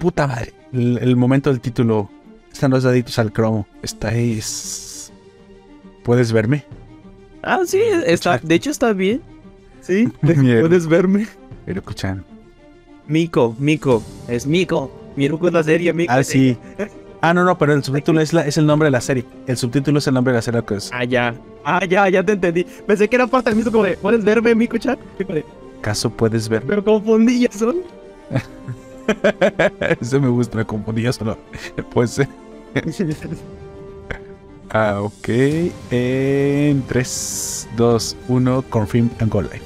puta madre. El, el momento del título. Están los daditos al cromo. Estáis. ¿Puedes verme? Ah, sí, está, de hecho está bien. Sí, puedes verme. Pero escuchan. Miko, Miko, es Miko. Miko es la serie, Miko. Ah, sí. Ah, no, no, pero el subtítulo es, la- es el nombre de la serie. El subtítulo es el nombre de la serie que es. Ah, ya. Ah, ya, ya te entendí. Pensé que era parte del mismo como de, ¿puedes verme, Miko chat? ¿Acaso puedes ver? Pero confundí ya son. Eso me gusta, me confundí yo solo. Pues. eh, Ah, ok. En 3, 2, 1, confirm and go live.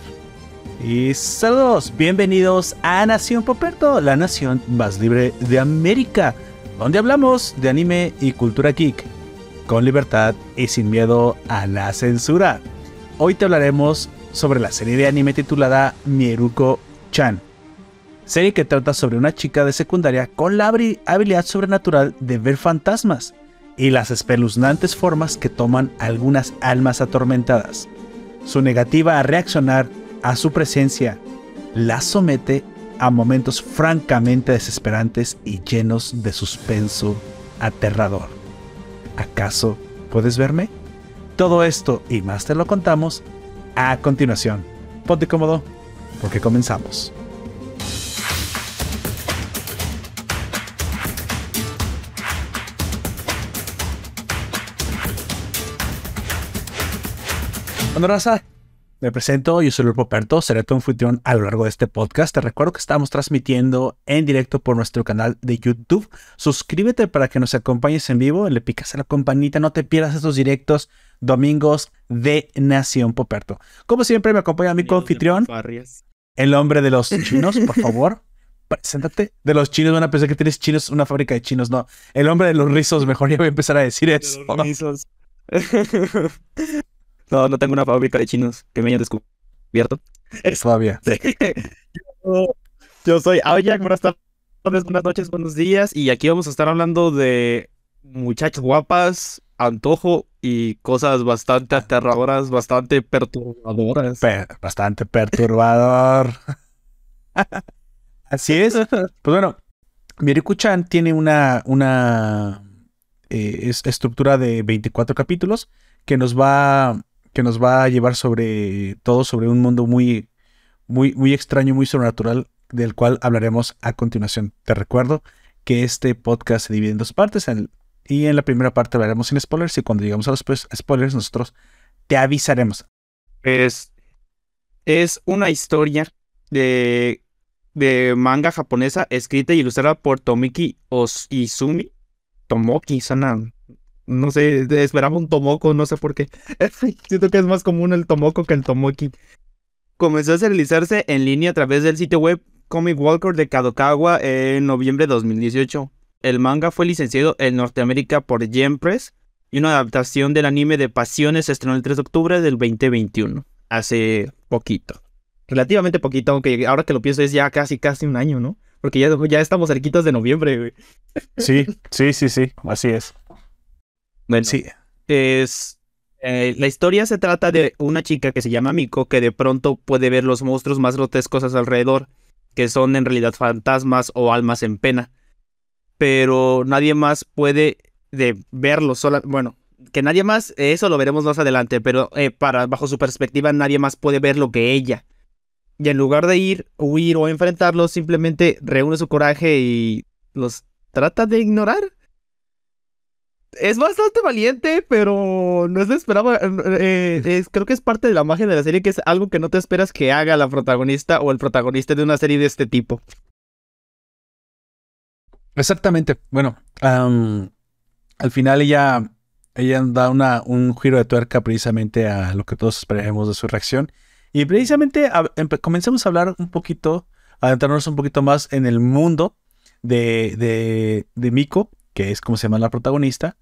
Y saludos, bienvenidos a Nación Poperto, la nación más libre de América, donde hablamos de anime y cultura geek, con libertad y sin miedo a la censura. Hoy te hablaremos sobre la serie de anime titulada Mieruko-chan, serie que trata sobre una chica de secundaria con la habilidad sobrenatural de ver fantasmas y las espeluznantes formas que toman algunas almas atormentadas. Su negativa a reaccionar a su presencia la somete a momentos francamente desesperantes y llenos de suspenso aterrador. ¿Acaso puedes verme? Todo esto y más te lo contamos a continuación. Ponte cómodo porque comenzamos. Bueno, raza, me presento, yo soy Luis Poperto, seré tu anfitrión a lo largo de este podcast. Te recuerdo que estamos transmitiendo en directo por nuestro canal de YouTube. Suscríbete para que nos acompañes en vivo, le picas a la campanita, no te pierdas estos directos domingos de Nación Poperto. Como siempre, me acompaña mi coanfitrión, el hombre de los chinos, por favor. Preséntate. De los chinos, van a pensar que tienes chinos, una fábrica de chinos, no. El hombre de los rizos, mejor ya voy a empezar a decir eso. no, no tengo una fábrica de chinos que me hayan descubierto. Todavía. Yo, yo soy Aoyak, buenas tardes, buenas noches, buenos días. Y aquí vamos a estar hablando de muchachas guapas, antojo y cosas bastante aterradoras, bastante perturbadoras. Pe- bastante perturbador. Así es. Pues bueno, Miriku-chan tiene una, una eh, es- estructura de 24 capítulos que nos va que nos va a llevar sobre todo sobre un mundo muy muy muy extraño, muy sobrenatural del cual hablaremos a continuación. Te recuerdo que este podcast se divide en dos partes y en la primera parte hablaremos sin spoilers y cuando llegamos a los pues, spoilers nosotros te avisaremos. Es, es una historia de, de manga japonesa escrita y ilustrada por Tomiki Izumi. Tomoki, suena. No sé, esperaba un Tomoko, no sé por qué. Siento que es más común el Tomoko que el Tomoki. Comenzó a realizarse en línea a través del sitio web Comic Walker de Kadokawa en noviembre de 2018. El manga fue licenciado en Norteamérica por Yen Press y una adaptación del anime de Pasiones se estrenó el 3 de octubre del 2021. Hace poquito. Relativamente poquito, aunque ahora que lo pienso es ya casi casi un año, ¿no? Porque ya, ya estamos cerquitos de noviembre, güey. Sí, sí, sí, sí, así es. Bueno, Sí, es... eh, la historia se trata de una chica que se llama Miko que de pronto puede ver los monstruos más grotescos a su alrededor, que son en realidad fantasmas o almas en pena. Pero nadie más puede de verlos sola, bueno, que nadie más, eso lo veremos más adelante, pero eh, para bajo su perspectiva nadie más puede ver lo que ella. Y en lugar de ir, huir o enfrentarlos, simplemente reúne su coraje y los trata de ignorar. Es bastante valiente, pero no se esperaba. eh, es- creo que es parte de la magia de la serie, que es algo que no te esperas que haga la protagonista o el protagonista de una serie de este tipo. exactamente. Bueno, al final ella, ella da una, un giro de tuerca precisamente a lo que todos esperamos de su reacción. Y precisamente a- comencemos a hablar un poquito, a adentrarnos un poquito más en el mundo de, de, de Miko, que es como se llama la protagonista,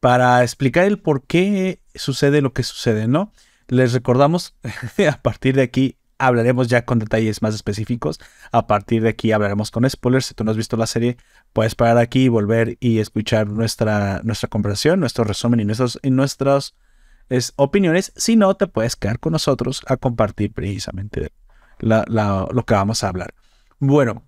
para explicar el por qué sucede lo que sucede, ¿no? Les recordamos, a partir de aquí hablaremos ya con detalles más específicos. A partir de aquí hablaremos con spoilers. Si tú no has visto la serie, puedes parar aquí y volver y escuchar nuestra, nuestra conversación, nuestro resumen y, nuestras es, opiniones. Si no, te puedes quedar con nosotros a compartir precisamente lo que vamos a hablar. Bueno,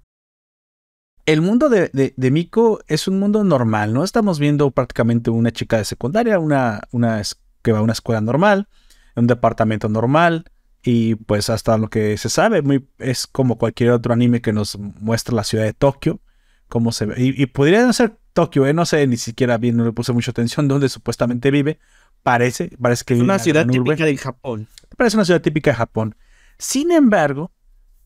el mundo de, de, Miko es un mundo normal, ¿no? Estamos viendo prácticamente una chica de secundaria, una, una que va a una escuela normal, un departamento normal, y pues hasta lo que se sabe, muy, es como cualquier otro anime que nos muestra la ciudad de Tokio, cómo se ve. Y, podría ser Tokio, ¿eh? no sé, ni siquiera bien, no le puse mucha atención dónde supuestamente vive. Parece, parece que es una ciudad típica de Japón. Parece una ciudad típica de Japón. Sin embargo,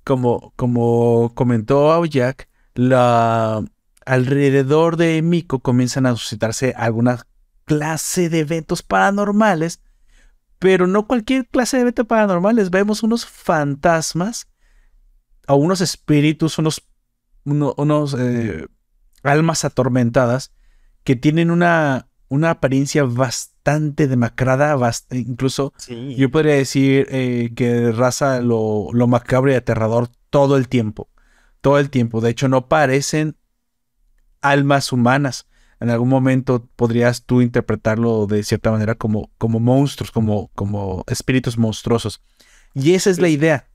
como, como comentó Aoyak, la, alrededor de Miko comienzan a suscitarse alguna clase de eventos paranormales, pero no cualquier clase de eventos paranormales. Vemos unos fantasmas o unos espíritus, unos, unos eh, almas atormentadas que tienen una, una apariencia bastante demacrada, incluso yo podría decir eh, que raza lo, lo macabro y aterrador todo el tiempo todo el tiempo. De hecho, no parecen almas humanas. En algún momento podrías tú interpretarlo de cierta manera como, como monstruos, como, como espíritus monstruosos. Y esa es la idea.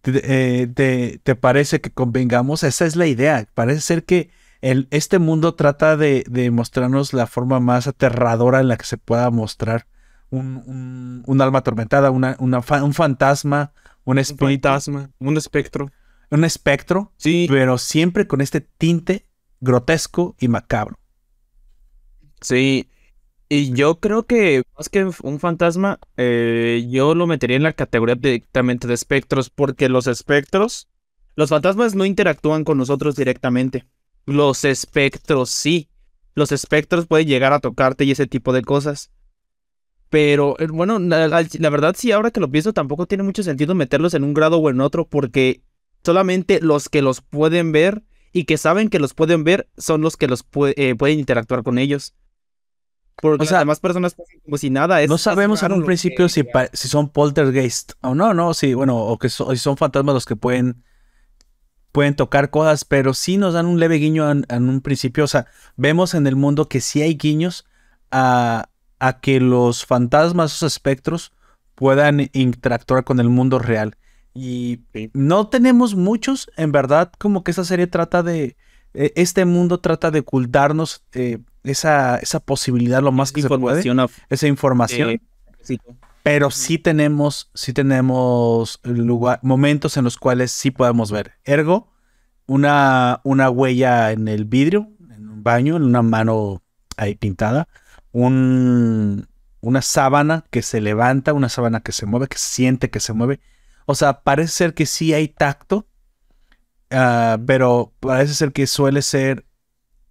¿Te, eh, parece que convengamos? Esa es la idea. Parece ser que el, este mundo trata de, mostrarnos la forma más aterradora en la que se pueda mostrar un, alma atormentada, una, un fantasma, un espíritu. un espectro un espectro, sí. pero siempre con este tinte grotesco y macabro. Sí, y yo creo que más que un fantasma, eh, yo lo metería en la categoría directamente de espectros, porque los espectros, los fantasmas no interactúan con nosotros directamente. Los espectros sí. Los espectros pueden llegar a tocarte y ese tipo de cosas. Pero eh, bueno, la, la, verdad sí, ahora que lo pienso, tampoco tiene mucho sentido meterlos en un grado o en otro, porque solamente los que los pueden ver y que saben que los pueden ver son los que los eh, pueden interactuar con ellos. Porque o sea, las demás personas como si nada. no sabemos en un principio si, si, son poltergeist o no, no, sí, bueno, o que si son fantasmas los que pueden, pueden tocar cosas, pero sí nos dan un leve guiño en, un principio. O sea, vemos en el mundo que sí hay guiños a, a que los fantasmas, esos espectros, puedan interactuar con el mundo real. Y no tenemos muchos, en verdad, como que esa serie trata de, e, este mundo trata de ocultarnos eh, esa, esa posibilidad lo más que se puede, esa información. Pero sí tenemos, sí tenemos lugar, momentos en los cuales sí podemos ver. Ergo, una, una huella en el vidrio, en un baño, en una mano ahí pintada, un, una sábana que se levanta, una sábana que se mueve, que siente que se mueve o sea, parece ser que sí hay tacto, ah, pero parece ser que suele ser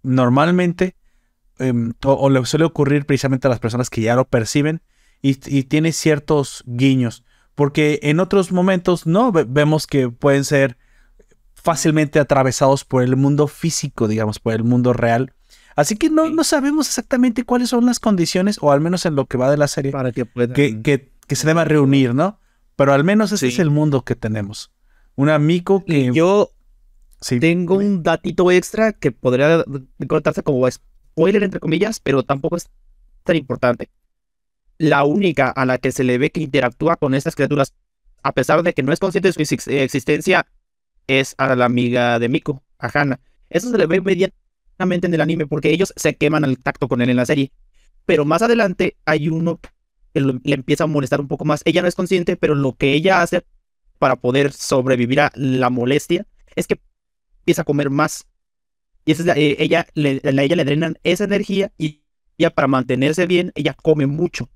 normalmente, em, o, le suele ocurrir precisamente a las personas que ya lo perciben y, tiene ciertos guiños, porque en otros momentos no vemos que pueden ser fácilmente atravesados por el mundo físico, digamos, por el mundo real. Así que no, no sabemos exactamente cuáles son las condiciones, o al menos en lo que va de la serie, para que, que, que se deba reunir, ¿no? Pero al menos ese es el mundo que tenemos. Un amigo que. Yo tengo un datito extra que podría contarse como spoiler, entre comillas, pero tampoco es tan importante. La única a la que se le ve que interactúa con estas criaturas, a pesar de que no es consciente de su existencia, es a la amiga de Miko, a Hana. Eso se le ve inmediatamente en el anime porque ellos se queman al tacto con él en la serie. Pero más adelante hay uno le empieza a molestar un poco más. Ella no es consciente, pero lo que ella hace para poder sobrevivir a la molestia es que empieza a comer más. Y esa es eh, ella, le, a ella le drenan esa energía y ya para mantenerse bien, ella come mucho.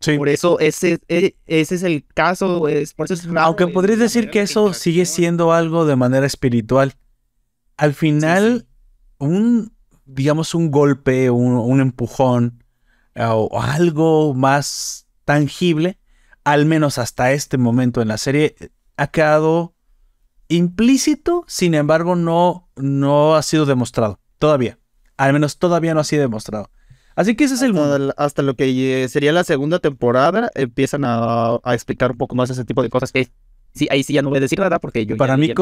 Sí. Por eso ese, e, ese es el caso. Es, por eso Aunque podrías decir que eso sigue siendo algo de manera espiritual. Al final, un, digamos, un golpe, un, un empujón, o algo más tangible, al menos hasta este momento en la serie, ha quedado implícito, sin embargo no, no ha sido demostrado todavía. Al menos todavía no ha sido demostrado. Así que ese es el hasta, lo que eh, sería la segunda temporada empiezan a, explicar un poco más ese tipo de cosas que sí, ahí sí ya no voy a decir nada porque yo para mí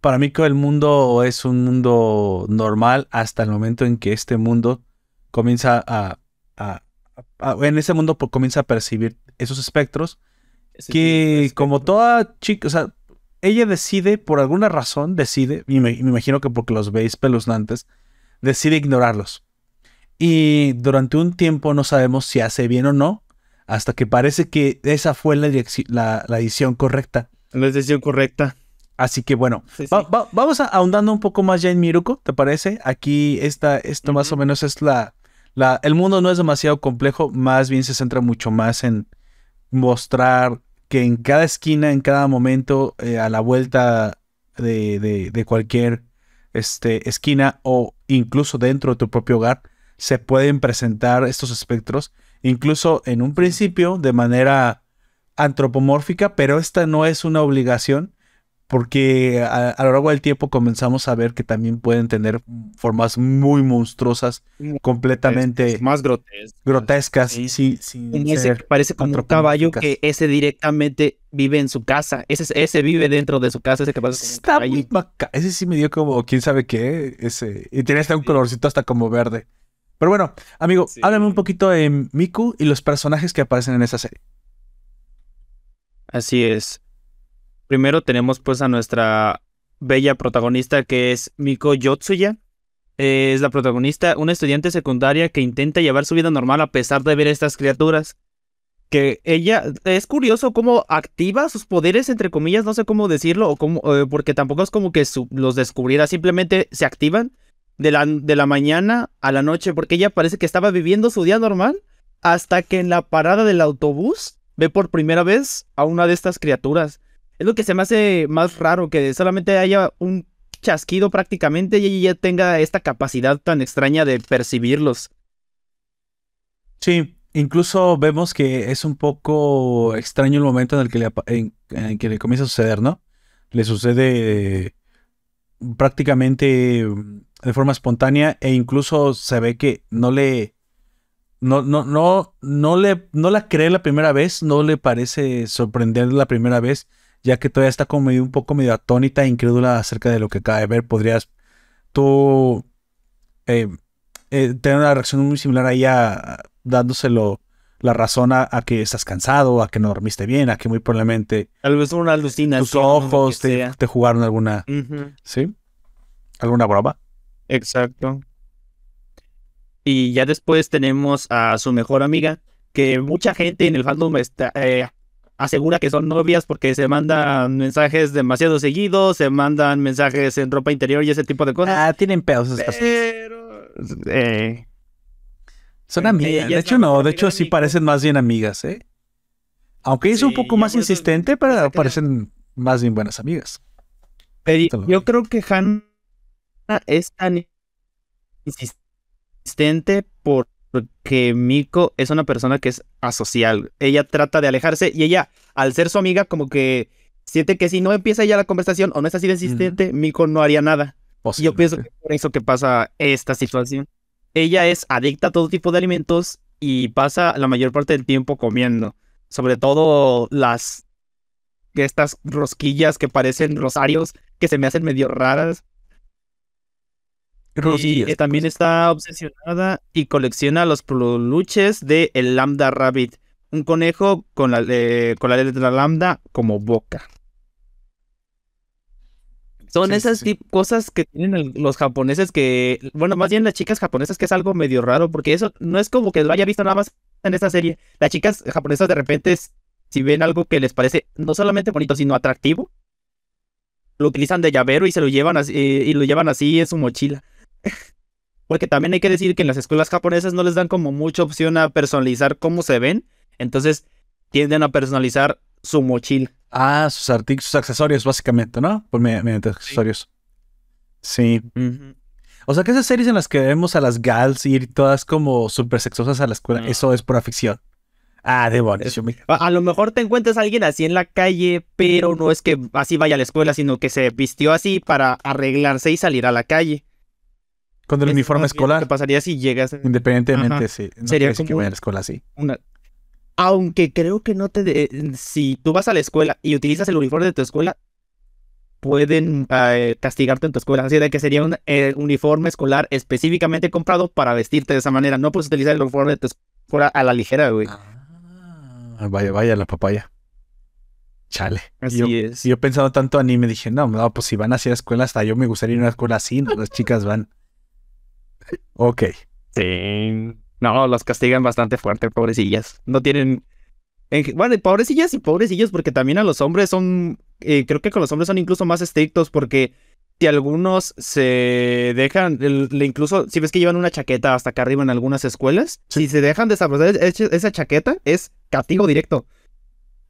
para mí el mundo es un mundo normal hasta el momento en que este mundo comienza a, en ese mundo pues, comienza a percibir esos espectros que como toda chica, o sea, ella decide, por alguna razón, decide, y me, me imagino que porque los veis peluznantes, decide ignorarlos. Y durante un tiempo no sabemos si hace bien o no, hasta que parece que esa fue la, la, la decisión correcta. La decisión correcta. Así que bueno, Sí, sí. va- va- vamos a- ahondando un poco más ya en Miruko, ¿te parece? Aquí esta, esto más o menos es la, El mundo no es demasiado complejo, más bien se centra mucho más en mostrar que en cada esquina, en cada momento, eh, a la vuelta de, de- de cualquier este, esquina o incluso dentro de tu propio hogar, se pueden presentar estos espectros, incluso en un principio de manera antropomórfica, pero esta no es una obligación porque a, a lo largo del tiempo comenzamos a ver que también pueden tener formas muy monstruosas, completamente Es más grotesco. grotescas, Sí. sí, ese parece como un caballo que ese directamente vive en su casa. Ese, ese vive dentro de su casa, ese un Está caballo. muy maca- Ese sí me dio como, quién sabe qué, ese. Y tiene hasta un colorcito hasta como verde. Pero bueno, amigo, Sí. háblame un poquito de Miku y los personajes que aparecen en esa serie. Así es. Primero tenemos pues a nuestra bella protagonista que es Miko Yotsuya. Es la protagonista, una estudiante secundaria que intenta llevar su vida normal a pesar de ver estas criaturas. Que ella, es curioso cómo activa sus poderes, entre comillas, no sé cómo decirlo, o cómo, eh, porque tampoco es como que los descubriera, simplemente se activan de la, de la mañana a la noche, porque ella parece que estaba viviendo su día normal hasta que en la parada del autobús ve por primera vez a una de estas criaturas. Es lo que se me hace más raro, que solamente haya un chasquido prácticamente y ella tenga esta capacidad tan extraña de percibirlos. Sí, incluso vemos que es un poco extraño el momento en el que le, comienza a suceder, ¿no? Le sucede eh, prácticamente mm, de forma espontánea e incluso se ve que no le no no no no le no la cree la primera vez, no le parece sorprender la primera vez, ya que todavía está como medio- un poco medio atónita e incrédula acerca de lo que acaba de ver. Podrías tú eh, eh, tener una reacción muy similar a ella dándoselo la razón a, a que estás cansado, a que no dormiste bien, a que muy probablemente Tal vez una alucinación. tus ojos te, jugaron alguna, ¿sí? ¿Alguna broma? Exacto. Y ya después tenemos a su mejor amiga, que mucha gente en el fandom está, eh, asegura que son novias porque se mandan mensajes demasiado seguidos, se mandan mensajes en ropa interior y ese tipo de cosas. Ah, tienen pedos estas Pero... eh, Son amigas. De hecho, no, de hecho sí parecen más bien amigas, ¿eh? Aunque es un poco más por insistente, pero parecen más bien buenas amigas. Pero yo creo que Hannah es tan insistente porque Miko es una persona que es asocial. Ella trata de alejarse y ella, al ser su amiga, como que siente que si no empieza ya la conversación o no es así de insistente, Miko no haría nada. Y yo pienso que es por eso que pasa esta situación. Ella es adicta a todo tipo de alimentos y pasa la mayor parte del tiempo comiendo. Sobre todo las estas rosquillas que parecen rosarios que se me hacen medio raras. Y eh, también pues. está obsesionada y colecciona los peluches de el Lambda Rabbit, un conejo con la, eh, con la letra lambda como boca. Son Sí, esas sí. cosas que tienen los japoneses que, bueno, más bien las chicas japonesas que es algo medio raro, porque eso no es como que lo haya visto nada más en esta serie. Las chicas japonesas de repente, si ven algo que les parece no solamente bonito, sino atractivo, lo utilizan de llavero y se lo llevan así, y lo llevan así en su mochila. Porque también hay que decir que en las escuelas japonesas no les dan como mucha opción a personalizar cómo se ven, entonces tienden a personalizar su mochila. Ah, sus artículos, sus accesorios, básicamente, ¿no? Por me- mediante accesorios. Sí. O sea que esas series en las que vemos a las gals ir todas como súper sexosas a la escuela, eso es pura ficción. Ah, demonios. A, a lo mejor te encuentras a alguien así en la calle, pero no es que así vaya a la escuela, sino que se vistió así para arreglarse y salir a la calle. Con el uniforme escolar, ¿Qué pasaría si llegas a independientemente, Ajá. sí. No Sería decir que como vaya a la escuela así. una... Aunque creo que no te... de- Si tú vas a la escuela y utilizas el uniforme de tu escuela, pueden eh, castigarte en tu escuela. Así de que sería un eh, uniforme escolar específicamente comprado para vestirte de esa manera. No puedes utilizar el uniforme de tu escuela a la ligera, güey. Ah, vaya, vaya la papaya. Chale. Así yo, es. yo pensando tanto anime, dije, no, no, pues si van así a la escuela, hasta yo me gustaría ir a una escuela así, ¿no? Las chicas van. Ok. Sí. No, los castigan bastante fuerte, pobrecillas. No tienen. en- Bueno, pobrecillas y pobrecillos, porque también a los hombres son. eh, creo que con los hombres son incluso más estrictos, porque si algunos se dejan. el- le incluso, si ves que llevan una chaqueta hasta acá arriba en algunas escuelas, si se dejan desarrollar esa chaqueta, es castigo directo.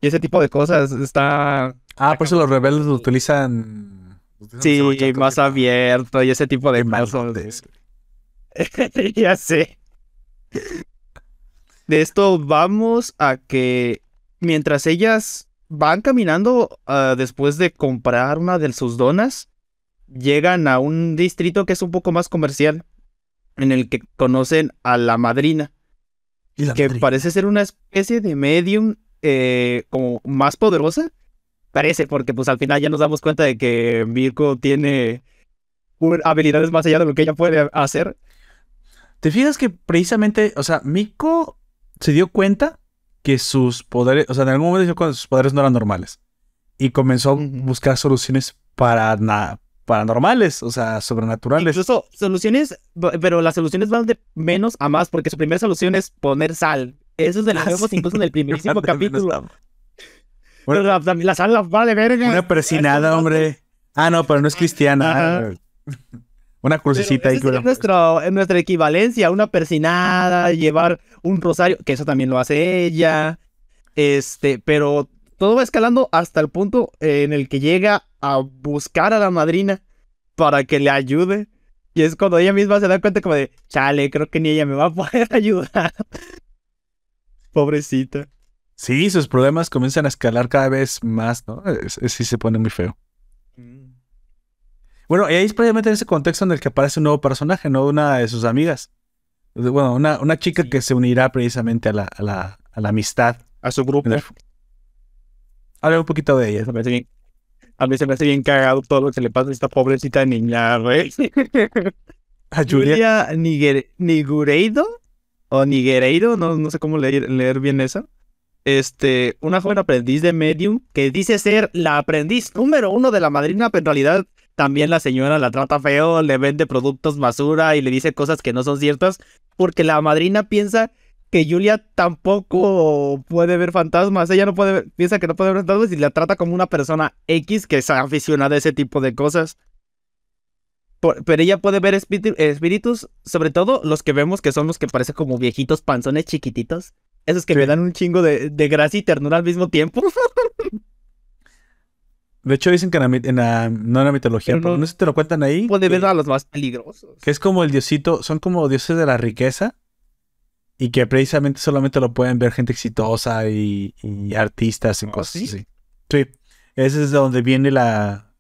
Y ese tipo de cosas está. Ah, por eso los rebeldes lo utilizan. lo utilizan Sí, más abierto y ese tipo de cosas. ya sé. De esto vamos a que mientras ellas van caminando ah, después de comprar una de sus donas, llegan a un distrito que es un poco más comercial, en el que conocen a la madrina, la que parece ser una especie de medium eh, como más poderosa. Parece, porque pues al final ya nos damos cuenta de que Mirko tiene habilidades más allá de lo que ella puede hacer. ¿Te fijas que precisamente, o sea, Miko se dio cuenta que sus poderes, o sea, en algún momento se dio cuenta que sus poderes no eran normales. Y comenzó a buscar soluciones para paranormales, o sea, sobrenaturales. Incluso soluciones, pero las soluciones van de menos a más, porque su primera solución es poner sal. Eso es de lo Ah, sí. incluso en el primerísimo capítulo. Pero la, sal la va de verga. Una persinada, hombre. Ah, no, pero no es cristiana. Ajá. Una crucecita ahí que nuestro- en nuestra equivalencia, una persinada, llevar un rosario, que eso también lo hace ella. Este, pero todo va escalando hasta el punto en el que llega a buscar a la madrina para que le ayude. Y es cuando ella misma se da cuenta como de, chale, creo que ni ella me va a poder ayudar. Pobrecita. Sí, sus problemas comienzan a escalar cada vez más, ¿no? Es- es- sí se pone muy feo. Bueno, y ahí es precisamente en ese contexto en el que aparece un nuevo personaje, ¿no? Una de sus amigas. Bueno, una, una chica Sí. que se unirá precisamente a la, a la, a la amistad. A su grupo. Habla un poquito de ella. Se bien- A mí se me hace bien cagado todo lo que le pasa a esta pobrecita niña, güey. A Julia. Julia Niger- Nigureido o Niguereiro, no, no sé cómo leer, leer bien eso. Este, una joven aprendiz de medium que dice ser la aprendiz número uno de la madrina, pero en realidad también la señora la trata feo, le vende productos basura y le dice cosas que no son ciertas, porque la madrina piensa que Julia tampoco puede ver fantasmas, ella no puede ver- piensa que no puede ver fantasmas y la trata como una persona X que es aficionada a ese tipo de cosas. Por- pero ella puede ver espíritu- espíritus, sobre todo los que vemos que son los que parecen como viejitos panzones chiquititos. Esos que me dan un chingo de, de gracia y ternura al mismo tiempo. De hecho, dicen que en la, en la- no en la mitología, Pero pero no- sé si te lo cuentan ahí. puede ver a los más peligrosos. que es como el diosito, son como dioses de la riqueza y que precisamente solamente lo pueden ver gente exitosa y, y artistas y ¿Ah, cosas sí? así. Sí, ese es de donde viene la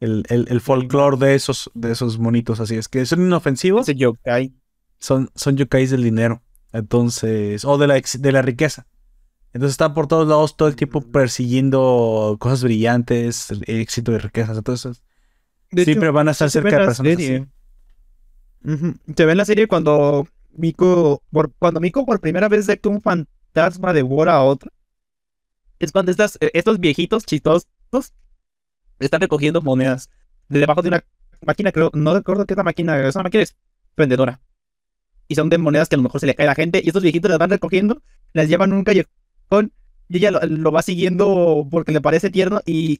el, el, el folclore de esos de esos monitos así, es que son inofensivos, Ese yokai. son son yokais del dinero, entonces o de la de la riqueza. Entonces están por todos lados todo el tiempo Mm. persiguiendo cosas brillantes, éxito y riquezas. Entonces, De siempre hecho, van a estar se cerca de personas serie. así. Se ve en la serie cuando Miko, por, cuando Miko por primera vez ve que un fantasma devora a otro. Es cuando estas, eh, estos viejitos chistosos están recogiendo monedas de debajo de una máquina, creo, no recuerdo qué es la máquina, es una máquina expendedora. Y son de monedas que a lo mejor se le cae a la gente. Y estos viejitos las van recogiendo, las llevan a un callejón y ella lo, va siguiendo porque le parece tierno y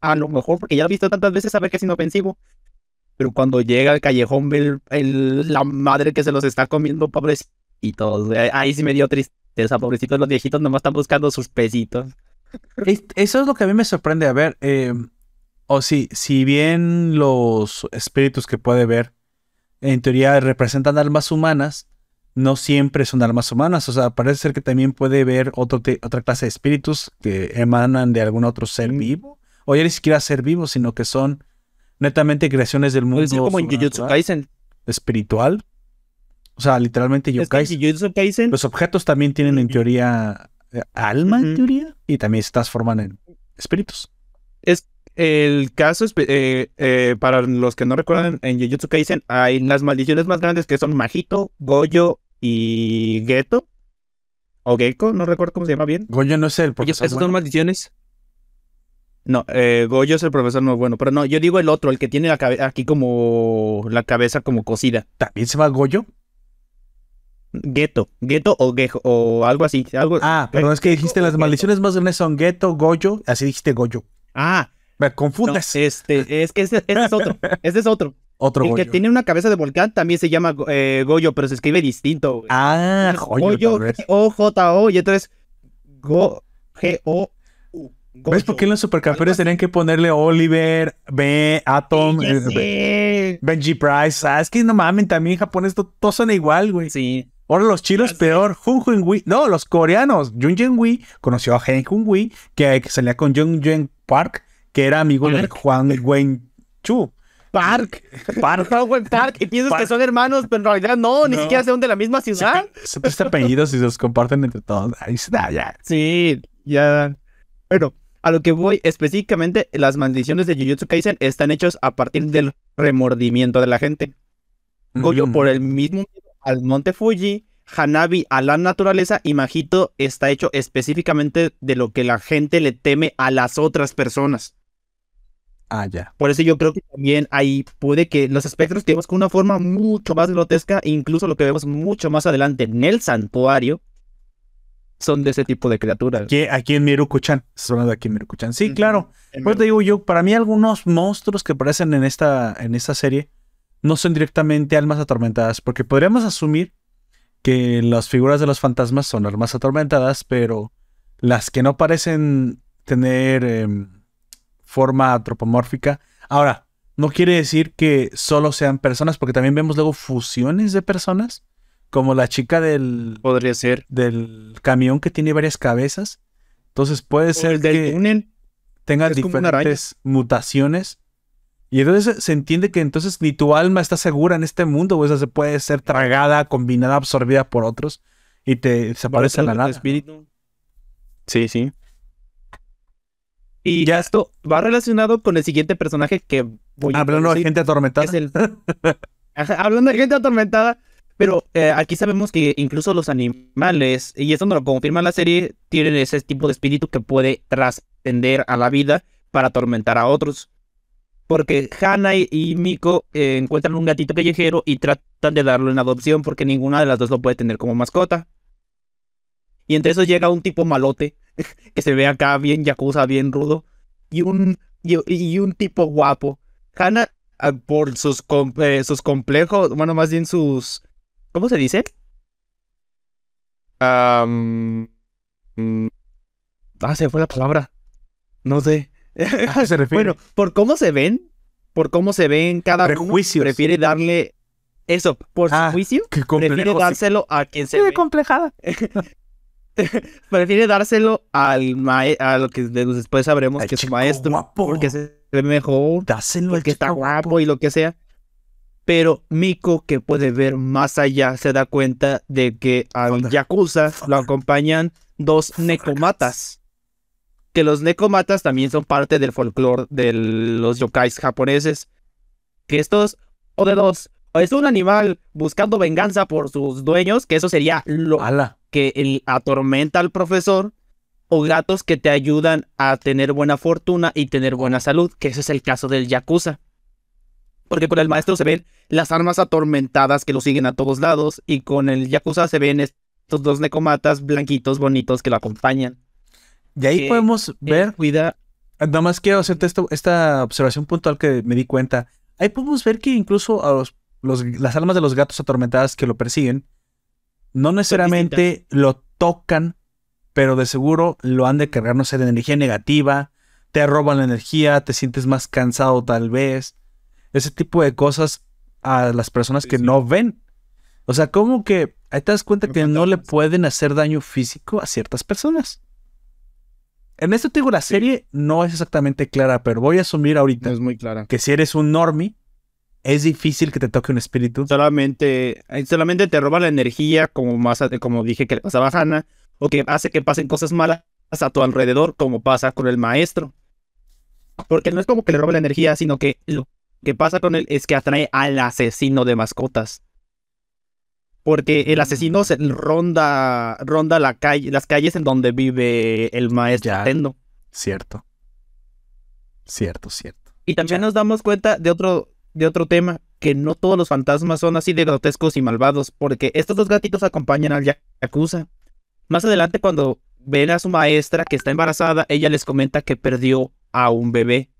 a lo mejor porque ya lo ha visto tantas veces sabe que es inofensivo. Pero cuando llega al callejón ve la madre que se los está comiendo, güey. Ahí sí me dio tristeza, pobrecitos. Los viejitos nomás están buscando sus pesitos. Es- Eso es lo que a mí me sorprende. A ver, eh, o si, si bien los espíritus que puede ver, en teoría representan almas humanas, no siempre son almas humanas. O sea, parece ser que también puede ver otro otra clase de espíritus que emanan de algún otro ser vivo. O ya ni siquiera ser vivo, sino que son netamente creaciones del mundo Puede ser como en Jujutsu Kaisen. espiritual. O sea, literalmente Es que Kaisen Los objetos también tienen en teoría eh, alma, en teoría, y también se transforman en espíritus. El caso es, eh, eh, para los que no recuerdan, en Jujutsu Kaisen hay las maldiciones más grandes que son Majito, Goyo y Geto. O Gecko, no recuerdo cómo se llama bien. Goyo no es el profesor. esas bueno. son maldiciones. No, eh, Goyo es el profesor no bueno, pero no, yo digo el otro, el que tiene la cabeza aquí como la cabeza como cocida. ¿También se llama Goyo? Geto, Geto o Gejo o algo así, algo. Ah, pero es que dijiste las maldiciones más grandes son Geto, Goyo, así dijiste Goyo. Ah, Me no, confundes. este, es que este, este es otro, este es otro. Otro el Goyo. que tiene una cabeza de volcán también se llama eh, Goyo, pero se escribe distinto. güey. Ah, Goyo. Goyo. O-J-O, y entonces Go, G-O-U. ¿Ves por qué en los supercampeones tenían que ponerle Oliver, B, Atom, eh, Sí, Benji Price? Ah, es que no mamen, también en japonés to- todos son igual, güey. sí. Ahora los chinos peor. Jun Jun Wee. No, los coreanos. Jun Jun conoció a Hen Jun que, que salía con Jung Jung Park, que era amigo de. Juan Wen Chu. Park. Park. Howard Park. Y piensas Park. que son hermanos, pero en realidad no, ni No. siquiera son de la misma ciudad. Siempre este apellidos y se los comparten entre todos. Ahí está, ya. Sí, ya. Bueno, a lo que voy específicamente, las maldiciones de Jujutsu Kaisen están hechos a partir del remordimiento de la gente. Goyo Mm. por el mismo al monte Fuji, Hanabi a la naturaleza y Majito está hecho específicamente de lo que la gente le teme a las otras personas. Ah, ya. Por eso yo creo que también ahí puede que los espectros que vemos con una forma mucho más grotesca, incluso lo que vemos mucho más adelante en el santuario, son de ese tipo de criaturas. Aquí, aquí en Miruku-chan. Estás hablando de aquí en Miruku-chan. Sí, claro. Pues te digo yo, para mí algunos monstruos que aparecen en esta, en esta serie no son directamente almas atormentadas, porque podríamos asumir que las figuras de los fantasmas son almas atormentadas, pero las que no parecen tener em, forma antropomórfica. Ahora, no quiere decir que solo sean personas, porque también vemos luego fusiones de personas, como la chica del, Podría ser. del camión que tiene varias cabezas. Entonces puede O ser el del que túnel. tenga Es diferentes mutaciones. Y entonces se entiende que entonces ni tu alma está segura en este mundo, o esa se puede ser tragada, combinada, absorbida por otros y te desaparece en la nada. espíritu. Sí, sí. Y ya esto va relacionado con el siguiente personaje que voy a Hablando de gente atormentada. es el- Ajá, hablando de gente atormentada, pero eh, aquí sabemos que incluso los animales, y esto nos lo confirma la serie, tienen ese tipo de espíritu que puede trascender a la vida para atormentar a otros. Porque Hana y, y Miko eh, encuentran un gatito callejero y tratan de darlo en adopción porque ninguna de las dos lo puede tener como mascota. Y entre eso llega un tipo malote que se ve acá bien yakuza, bien rudo, y un, y, y un tipo guapo. Hana, ah, por sus, com- eh, sus complejos, bueno, más bien sus... ¿Cómo se dice? Mm, ah, se fue la palabra. No sé. ¿A qué se refiere? Bueno, por cómo se ven, por cómo se ven cada uno, Prejuicios. prefiere darle eso, por Ah, su juicio, prefiere dárselo a quien se ve. complejada. prefiere dárselo al maestro, a lo que después sabremos Al que es su maestro, guapo. porque se ve mejor, Dáselo al porque está guapo y lo que sea. Pero Miko, que puede ver más allá, se da cuenta de que al. Yakuza lo acompañan dos nekomatas. Que los nekomatas también son parte del folclore de los yokais japoneses. Que estos, o de dos, es un animal buscando venganza por sus dueños, que eso sería lo Ala. Que el- atormenta al profesor, o gatos que te ayudan a tener buena fortuna y tener buena salud, que ese es el caso del Yakuza. Porque con el maestro se ven las armas atormentadas que lo siguen a todos lados, y con el Yakuza se ven estos dos necomatas blanquitos bonitos que lo acompañan. Y ahí Que- podemos ver, Cuida. nada más quiero hacerte esto- esta observación puntual que me di cuenta. Ahí podemos ver que incluso a los, los- las almas de los gatos atormentadas que lo persiguen, no necesariamente lo tocan, pero de seguro lo han de cargar, no sé, de energía negativa, te roban la energía, te sientes más cansado tal vez. Ese tipo de cosas a las personas que sí. no ven. O sea, como que ahí te das cuenta que no le pueden hacer daño físico a ciertas personas. En esto te digo, la serie no es exactamente clara, pero voy a asumir ahorita es muy clara. que si eres un normie, es difícil que te toque un espíritu. Solamente, eh, solamente te roba la energía, como, más, como dije que le pasaba a Hannah, o que hace que pasen cosas malas a tu alrededor, como pasa con el maestro. Porque no es como que le roba la energía, sino que lo que pasa con él es que atrae al asesino de mascotas. Porque el asesino se ronda, ronda la calle, las calles en donde vive el maestro Ya. Tendo. Cierto. Cierto, cierto. Y también nos damos cuenta de otro, de otro tema, que no todos los fantasmas son así de grotescos y malvados, porque estos dos gatitos acompañan al Yakuza. Más adelante, cuando ven a su maestra que está embarazada, ella les comenta que perdió a un bebé.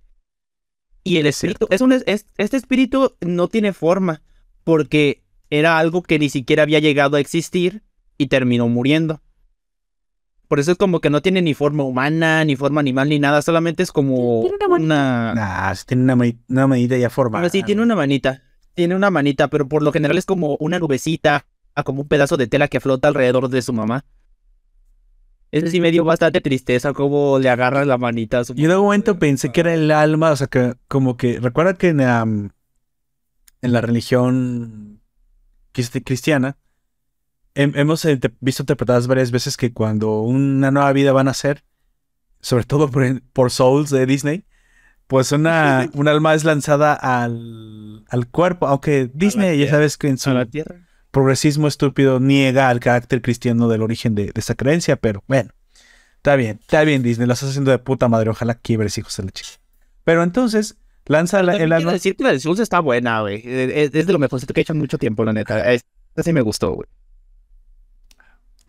Y el espíritu, este espíritu no tiene forma, porque era algo que ni siquiera había llegado a existir y terminó muriendo. Por eso es como que no tiene ni forma humana, ni forma animal, ni nada, solamente es como Tiene una una... Nah, sí tiene una, mani- una manita ya formada. Ah, sí, tiene una manita. Tiene una manita, pero por lo general es como una nubecita, ah, como un pedazo de tela que flota alrededor de su mamá. Ese sí me dio bastante tristeza, como le agarra la manita a su Yo en algún momento pensé que era el alma, o sea, que como que, recuerda que en, la- en la religión cristi- cristiana hemos visto interpretadas varias veces que cuando una nueva vida va a nacer, sobre todo por, por Souls de Disney, pues una, un alma es lanzada al, al cuerpo, aunque Disney, ya tierra. sabes que en su a la tierra. progresismo estúpido niega el carácter cristiano del origen de, de esa creencia, pero bueno, está bien, está bien Disney, lo estás haciendo de puta madre, ojalá quiebres hijos de la chica. Pero entonces, lanza la- el alma... decir que la de Souls está buena, güey. Eh, Es, es de lo mejorcito que he hecho en mucho tiempo, la neta. Esta sí me gustó, güey.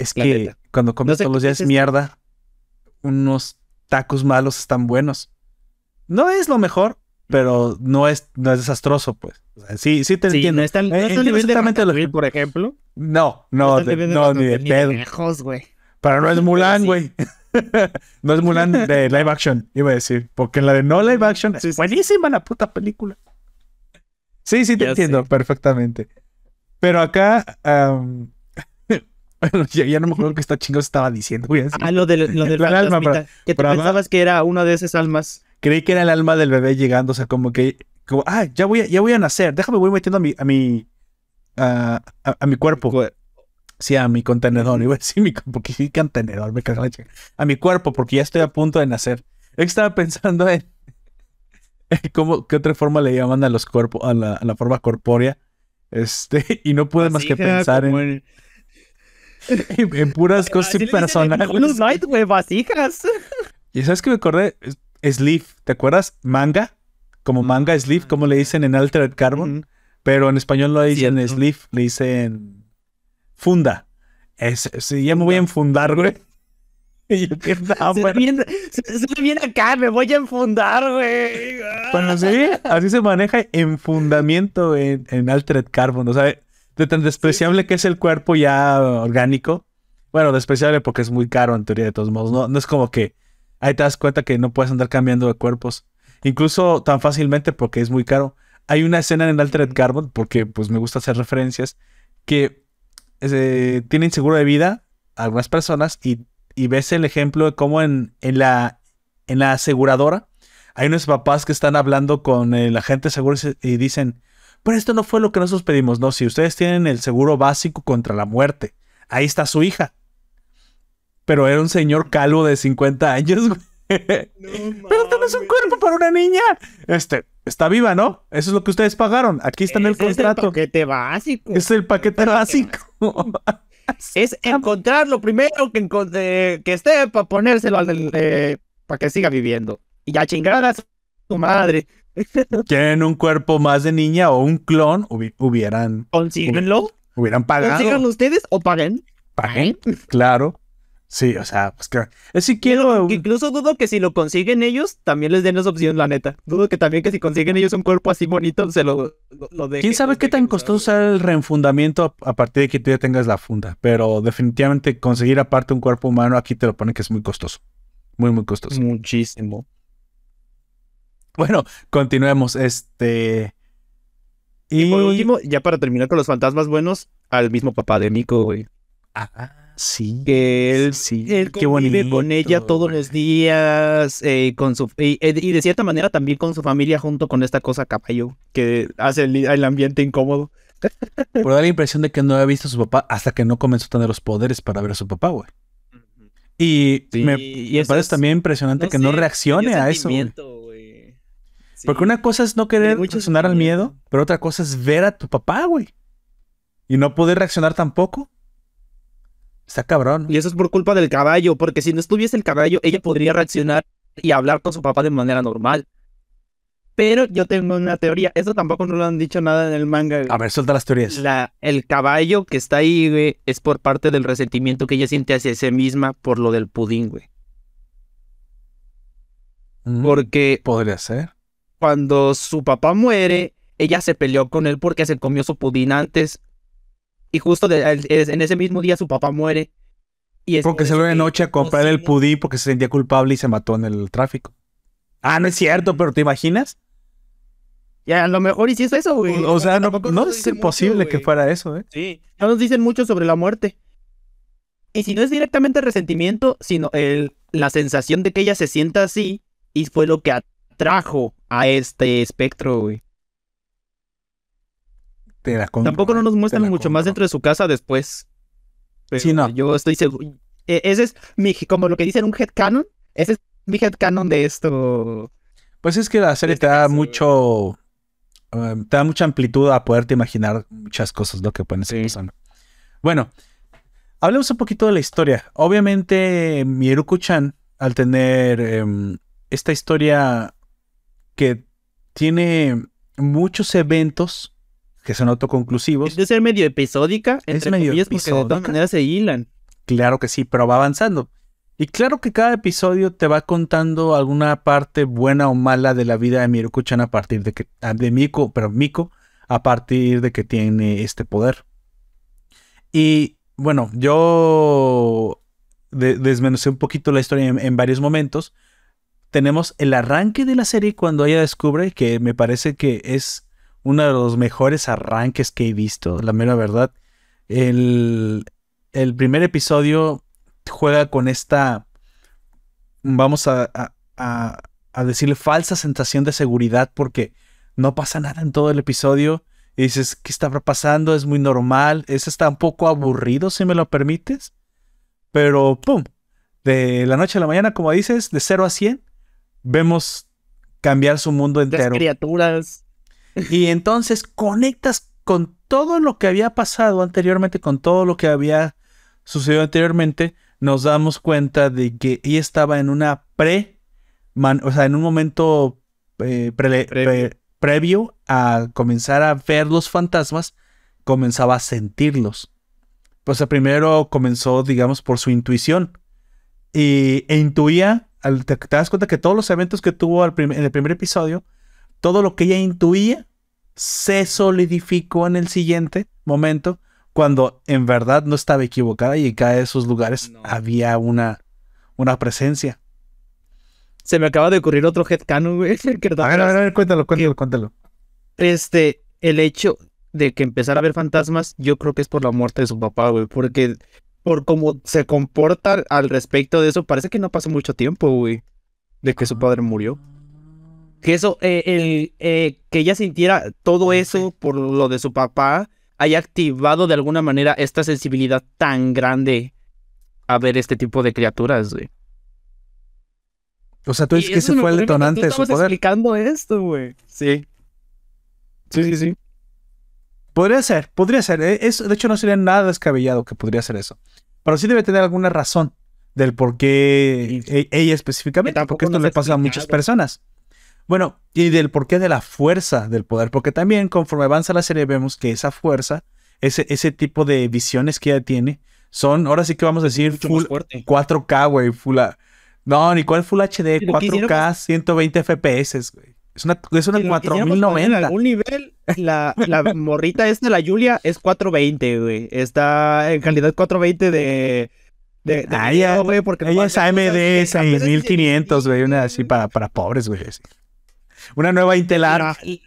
Es la que neta. cuando comes No sé todos los días es- mierda, unos tacos malos están buenos. No es lo mejor, pero no es, no es desastroso, pues. O sea, sí, sí te Sí, entiendo. no está, no Eh, nivel de exactamente lo por ejemplo. No, no, al de- no, ni de pedo. lejos, güey. Pero no es Mulan, güey. no es Mulan de live action, iba a decir. Porque en la de no live action es buenísima la puta película. Sí, sí, te Ya entiendo sé. perfectamente. Pero acá. Ya, ya no me acuerdo qué está chingo estaba diciendo, güey. así. Ah, lo del, lo del El alma, fantasmita, que tú pero- pensabas que era una de esas almas. Creí que era el alma del bebé llegando, o sea, como que. Como, ah, ya voy a, ya voy a nacer. Déjame, voy metiendo a mi. a mi. a, a- a mi cuerpo. Sí, a mi contenedor. Iba a decir mi porque sí, contenedor, me cago en la chica. A mi cuerpo, porque ya estoy a punto de nacer. Es que estaba pensando en, cómo, qué otra forma le llaman a los cuerpos, a la, a la forma corpórea. Este, y no pude más que pensar en, en, en puras cosas personales. Hollow Knight, güey, vasijas. Y sabes que me acordé, Sleeve, ¿te acuerdas? Manga, como manga Sleeve, como le dicen en Altered Carbon, pero en español le dicen Cierto. Sleeve, le dicen funda. Es, sí, ya me voy a enfundar, güey. Y yo, qué Suena nombre. bien, suena bien acá, me voy a enfundar, güey. Bueno, sí, así se maneja enfundamiento en, en Altered Carbon. O sea, de tan despreciable que es el cuerpo ya orgánico. Bueno, despreciable porque es muy caro en teoría de todos modos. No, no es como que ahí te das cuenta que no puedes andar cambiando de cuerpos. Incluso tan fácilmente porque es muy caro. Hay una escena en Altered Carbon, porque pues me gusta hacer referencias, que eh, tienen seguro de vida algunas personas y, y ves el ejemplo de cómo en, en, la, en la aseguradora hay unos papás que están hablando con el agente de seguro y se- y dicen, pero esto no fue lo que nosotros pedimos. No, si ustedes tienen el seguro básico contra la muerte, ahí está su hija. Pero era un señor calvo de 50 años, güey. Pero es un cuerpo para una niña. Este, está viva, ¿no? Eso es lo que ustedes pagaron. Aquí está en el Ese es contrato. paquete básico. Es el paquete básico. Es encontrar lo primero que, eh, que esté para ponérselo al para que siga viviendo. Y ya chingar a su madre. Quieren un cuerpo más de niña o un clon, hubi- hubieran, Consíguenlo. hubieran pagado. Consíganlo ustedes o paguen. Paguen, claro. Sí, o sea, pues que. Es si quiero. Incluso dudo que si lo consiguen ellos, también les den esa opción, la neta. Dudo que también que si consiguen ellos un cuerpo así bonito, se lo, lo, lo dejen. ¿Quién sabe qué tan costoso usar. el reenfundamiento a a partir de que tú ya tengas la funda? Pero definitivamente conseguir aparte un cuerpo humano aquí te lo pone que es muy costoso. Muy, muy costoso. Muchísimo. Bueno, continuemos. Este. Y Y. por último, ya para terminar con los fantasmas buenos, al mismo papá de Miko, güey. Ah, sí. Que él, Sí, él qué bonito, con ella todos güey. los días, eh, con su, y, eh, y de cierta manera también con su familia junto con esta cosa caballo, que hace el, el ambiente incómodo. Pero da la impresión de que no había visto a su papá hasta que no comenzó a tener los poderes para ver a su papá, güey. Y Sí, me, y me eso parece es- también impresionante que no reaccione a eso. güey. Sí. Porque una cosa es no querer reaccionar al miedo, pero otra cosa es ver a tu papá, güey. Y no poder reaccionar tampoco. Está cabrón. Y eso es por culpa del caballo, porque si no estuviese el caballo, ella podría reaccionar y hablar con su papá de manera normal. Pero yo tengo una teoría. Eso tampoco no lo han dicho nada en el manga. güey. A ver, suelta las teorías. La, el caballo que está ahí, güey, es por parte del resentimiento que ella siente hacia sí misma por lo del pudín, güey. Mm, Porque Podría ser. Cuando su papá muere, ella se peleó con él porque se comió su pudín antes. Y justo de- en ese mismo día su papá muere. Y es Porque por se fue de noche a comprar el pudín porque se sentía culpable y se mató en el tráfico. Ah, no es cierto, pero ¿te imaginas? Ya, a lo mejor y si es eso, güey. O sea, no, es imposible mucho, que fuera eso, ¿eh? Sí, no nos dicen mucho sobre la muerte. Y si no es directamente resentimiento, sino el, la sensación de que ella se sienta así y fue lo que atrajo a este espectro, güey. Te la compro, Tampoco no ¿eh? nos Te muestran mucho más dentro de su casa después. Pero Sí, no. Yo estoy seguro. e- Ese es mi, como lo que dicen un headcanon. Ese es mi headcanon de esto. Pues es que la serie este te da caso, mucho. eh, te da mucha amplitud a poderte imaginar muchas cosas, ¿no? Que pueden estar Sí. pasando. Bueno, hablemos un poquito de la historia. Obviamente, Mieruko-chan, al tener em, esta historia que tiene muchos eventos que son autoconclusivos, De ser medio episódica, Es medio comillas, porque de todas episódica. maneras se hilan. Claro que sí, pero va avanzando. Y claro que cada episodio te va contando alguna parte buena o mala de la vida de Miruko-chan a partir de que. ah, de Miko, pero Miko, a partir de que tiene este poder. Y bueno, yo de- desmenucé un poquito la historia en, en varios momentos. Tenemos el arranque de la serie cuando ella descubre que me parece que es uno de los mejores arranques que he visto, la mera verdad. El, primer episodio juega con esta, vamos a- a decirle, falsa sensación de seguridad porque no pasa nada en todo el episodio. Y dices, ¿qué está pasando? Es muy normal. Es está un poco aburrido, si me lo permites. Pero, ¡pum! De la noche a la mañana, como dices, de 0 a 100, vemos cambiar su mundo Las entero. criaturas. Y entonces conectas con todo lo que había pasado anteriormente, con todo lo que había sucedido anteriormente, nos damos cuenta de que ella estaba en una pre, man- o sea, en un momento eh, pre- previo a comenzar a ver los fantasmas, comenzaba a sentirlos. O sea, primero comenzó, digamos, por su intuición. Y, e intuía, al- te, te das cuenta que todos los eventos que tuvo al en el primer episodio, todo lo que ella intuía se solidificó en el siguiente momento, cuando en verdad no estaba equivocada y en cada de esos lugares No. había una, una presencia. Se me acaba de ocurrir otro headcanon, güey. que A ver, a ver, a ver, cuéntalo, cuéntalo, cuéntalo. Este, el hecho de que empezara a ver fantasmas, yo creo que es por la muerte de su papá, güey. Porque por cómo se comporta al respecto de eso, parece que no pasó mucho tiempo, güey. De que su padre murió. Que eso, eh, el, eh, que ella sintiera todo eso por lo de su papá, haya activado de alguna manera esta sensibilidad tan grande a ver este tipo de criaturas, güey. O sea, tú dices que ese fue el detonante de su poder. explicando esto, güey. Sí. Sí, sí, sí. Podría ser, podría ser. eh, es- de hecho, no sería nada descabellado que podría ser eso. Pero sí debe tener alguna razón del por qué e- ella específicamente. Porque esto le pasa a muchas personas. Bueno, y del porqué de la fuerza del poder. Porque también conforme avanza la serie vemos que esa fuerza, ese, ese tipo de visiones que ella tiene, son, ahora sí que vamos a decir, full más fuerte. 4K, güey. Full a- No, ni cuál Full HD, Si lo 4K, 120 FPS, güey. Es una, es una Si lo quisiéramos poner En 4090. algún nivel, la, la morrita esta, la Julia, es 420, güey. Está en calidad 420 de. de, de Ah, ella- güey, porque Ella es AMD puse- apenas 6500, güey, una así para, para pobres, güey. Una nueva Intel Arc. La- y-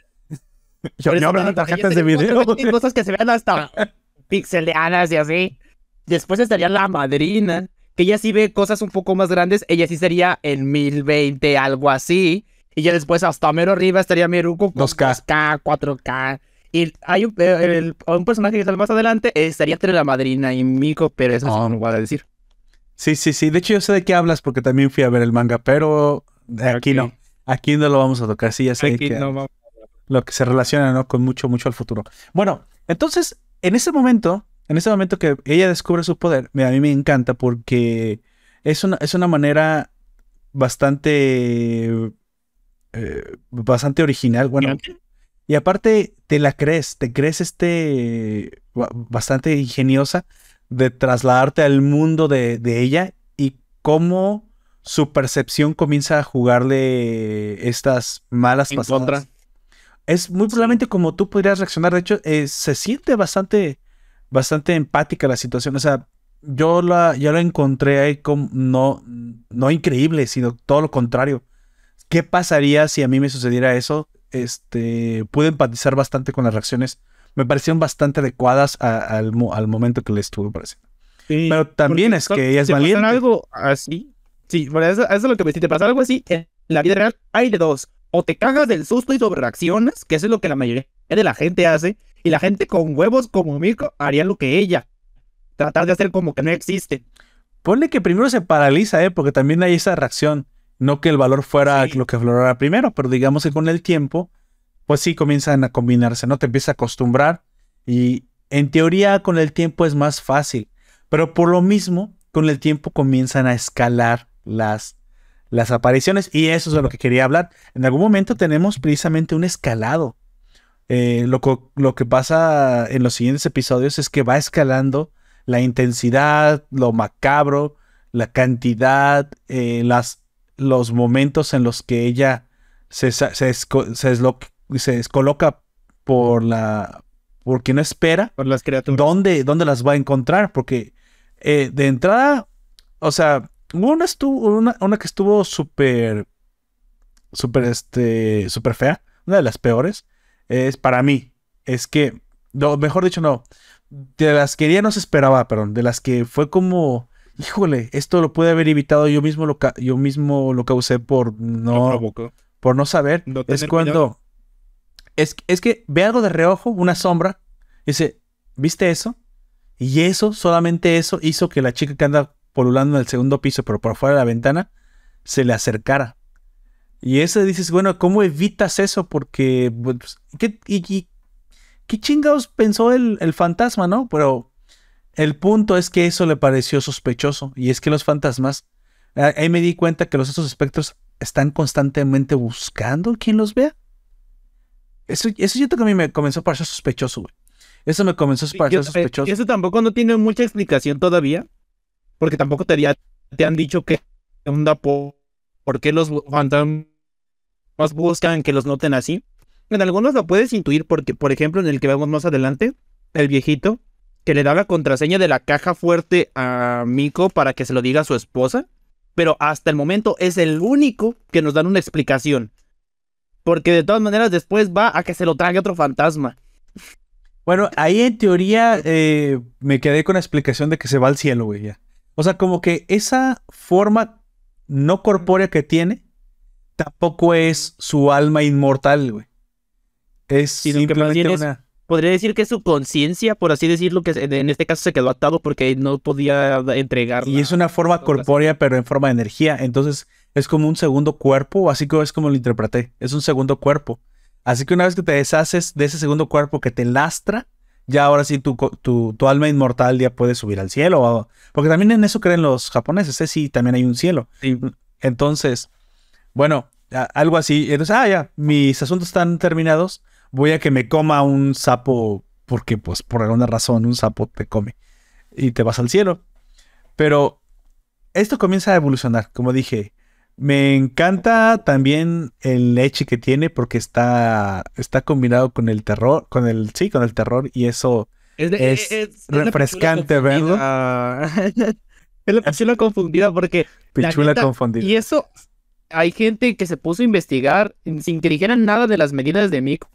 Yo, eso hablo de tarjetas de video. 420, güey. cosas que se vean hasta pixeleadas y así. Después estaría la madrina, que ella sí ve cosas un poco más grandes. Ella sí sería en 1020, algo así. Y ya después hasta mero arriba estaría Miruko con 2K. 2K, 4K. Y hay un, eh, el- un personaje que sale más adelante, eh, estaría entre la madrina y Miko, pero eso Oh. no lo voy a decir. Sí, sí, sí. De hecho, yo sé de qué hablas porque también fui a ver el manga, pero aquí no. Aquí no lo vamos a tocar. Sí, ya sé Aquí que no vamos. lo que se relaciona, ¿no? Con mucho, mucho al futuro. Bueno, entonces, en ese momento, en ese momento que ella descubre su poder, a mí me encanta porque es una, es una manera bastante eh, bastante original. Bueno, y aparte te la crees, te crees este bastante ingeniosa de trasladarte al mundo de, ella y cómo su percepción comienza a jugarle estas malas pasadas. Es muy probablemente como tú podrías reaccionar. De hecho, eh, se siente bastante, bastante empática la situación. O sea, yo la, ya la encontré ahí como no, no increíble, sino todo lo contrario. ¿Qué pasaría si a mí me sucediera eso? Este, pude empatizar bastante con las reacciones. Me parecieron bastante adecuadas al, momento que le estuvo pareciendo. Pero también es que ella es valiente. algo así. Sí, por eso, es lo que me si te pasa algo así, en la vida real hay de dos. O te cagas del susto y sobre reacciones, que eso es lo que la mayoría de la gente hace, y la gente con huevos como Mico haría lo que ella tratar de hacer como que no existe. Ponle que primero se paraliza, ¿eh? porque también hay esa reacción. No que el valor fuera lo que aflorara primero, pero digamos que con el tiempo, pues sí comienzan a combinarse, ¿no? Te empieza a acostumbrar y en teoría con el tiempo es más fácil, pero por lo mismo, con el tiempo comienzan a escalar las, las apariciones y eso es de lo que quería hablar. En algún momento tenemos precisamente un escalado. Eh, lo, lo que pasa en los siguientes episodios es que va escalando la intensidad, lo macabro, la cantidad, eh, las, los momentos en los que ella se, se, descoloca por la por quien no espera por las criaturas. dónde, dónde las va a encontrar porque eh, de entrada o sea una estuvo una, una que estuvo súper súper este súper fea una de las peores es para mí. Es que no, mejor dicho no. De las que ella no se esperaba, perdón, de las que fue como, híjole, esto lo puede haber evitado yo mismo lo yo mismo lo causé por no por no saber. es cuando es, es, que ve algo de reojo, una sombra, y dice, ¿viste eso? Y eso, solamente eso hizo que la chica que anda polulando en el segundo piso, pero por fuera de la ventana, se le acercara. Y eso dices, bueno, ¿cómo evitas eso? Porque, pues, ¿qué, y, ¿qué chingados pensó el, fantasma, no? Pero el punto es que eso le pareció sospechoso. Y es que los fantasmas, ahí me di cuenta que los estos espectros están constantemente buscando quien los vea. Eso, eso yo que a mí me comenzó a parecer sospechoso, güey. Eso me comenzó a parecer eh, sospechoso. Y eso tampoco no tiene mucha explicación todavía. Porque tampoco te, te han dicho que onda por, por qué los fantasmas buscan que los noten así. En algunos lo puedes intuir porque, por ejemplo, en el que vemos más adelante, el viejito que le da la contraseña de la caja fuerte a Miko para que se lo diga a su esposa, pero hasta el momento es el único que nos dan una explicación. Porque de todas maneras después va a que se lo trague otro fantasma. Bueno, ahí en teoría eh, me quedé con la explicación de que se va al cielo, güey. O sea, como que esa forma no corpórea que tiene tampoco es su alma inmortal, güey. Es simplemente una... Podría decir que es su conciencia, por así decirlo, que en este caso se quedó atado porque no podía entregar. Y es una forma corpórea, pero en forma de energía. Entonces es como un segundo cuerpo, así que es como lo interpreté. Es un segundo cuerpo. Así que una vez que te deshaces de ese segundo cuerpo que te lastra, ya ahora sí tu, tu, alma inmortal ya puede subir al cielo. Porque también en eso creen los japoneses, ¿eh? sí, también hay un cielo. Entonces, bueno, algo así. Entonces, ah, ya, mis asuntos están terminados voy a que me coma un sapo, porque pues por alguna razón un sapo te come y te vas al cielo. Pero esto comienza a evolucionar, como dije. Me encanta también el leche que tiene porque está, está combinado con el terror, con el, sí, con el terror y eso es, refrescante verlo. es la pichula confundida porque... Pichula confundida. Y eso, hay gente que se puso a investigar sin que dijeran nada de las medidas de Mico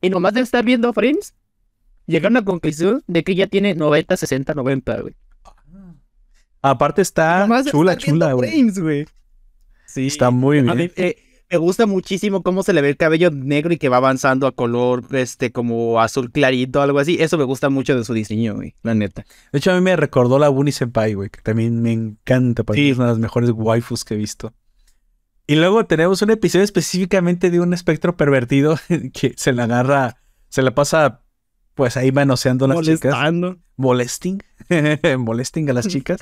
y nomás de estar viendo frames, llegaron a la conclusión de que ya tiene 90, 60, 90, güey. Aparte está chula, chula, güey. Sí. Está muy bien. Eh, me gusta muchísimo cómo se le ve el cabello negro y que va avanzando a color, este, como azul clarito, algo así. Eso me gusta mucho de su diseño, güey, la neta. De hecho, a mí me recordó la Bunny Senpai, güey, que también me encanta. Para sí. Es una de las mejores waifus que he visto. Y luego tenemos un episodio específicamente de un espectro pervertido que se le agarra, se le pasa pues ahí manoseando a las chicas. Molesting. Molesting a las chicas.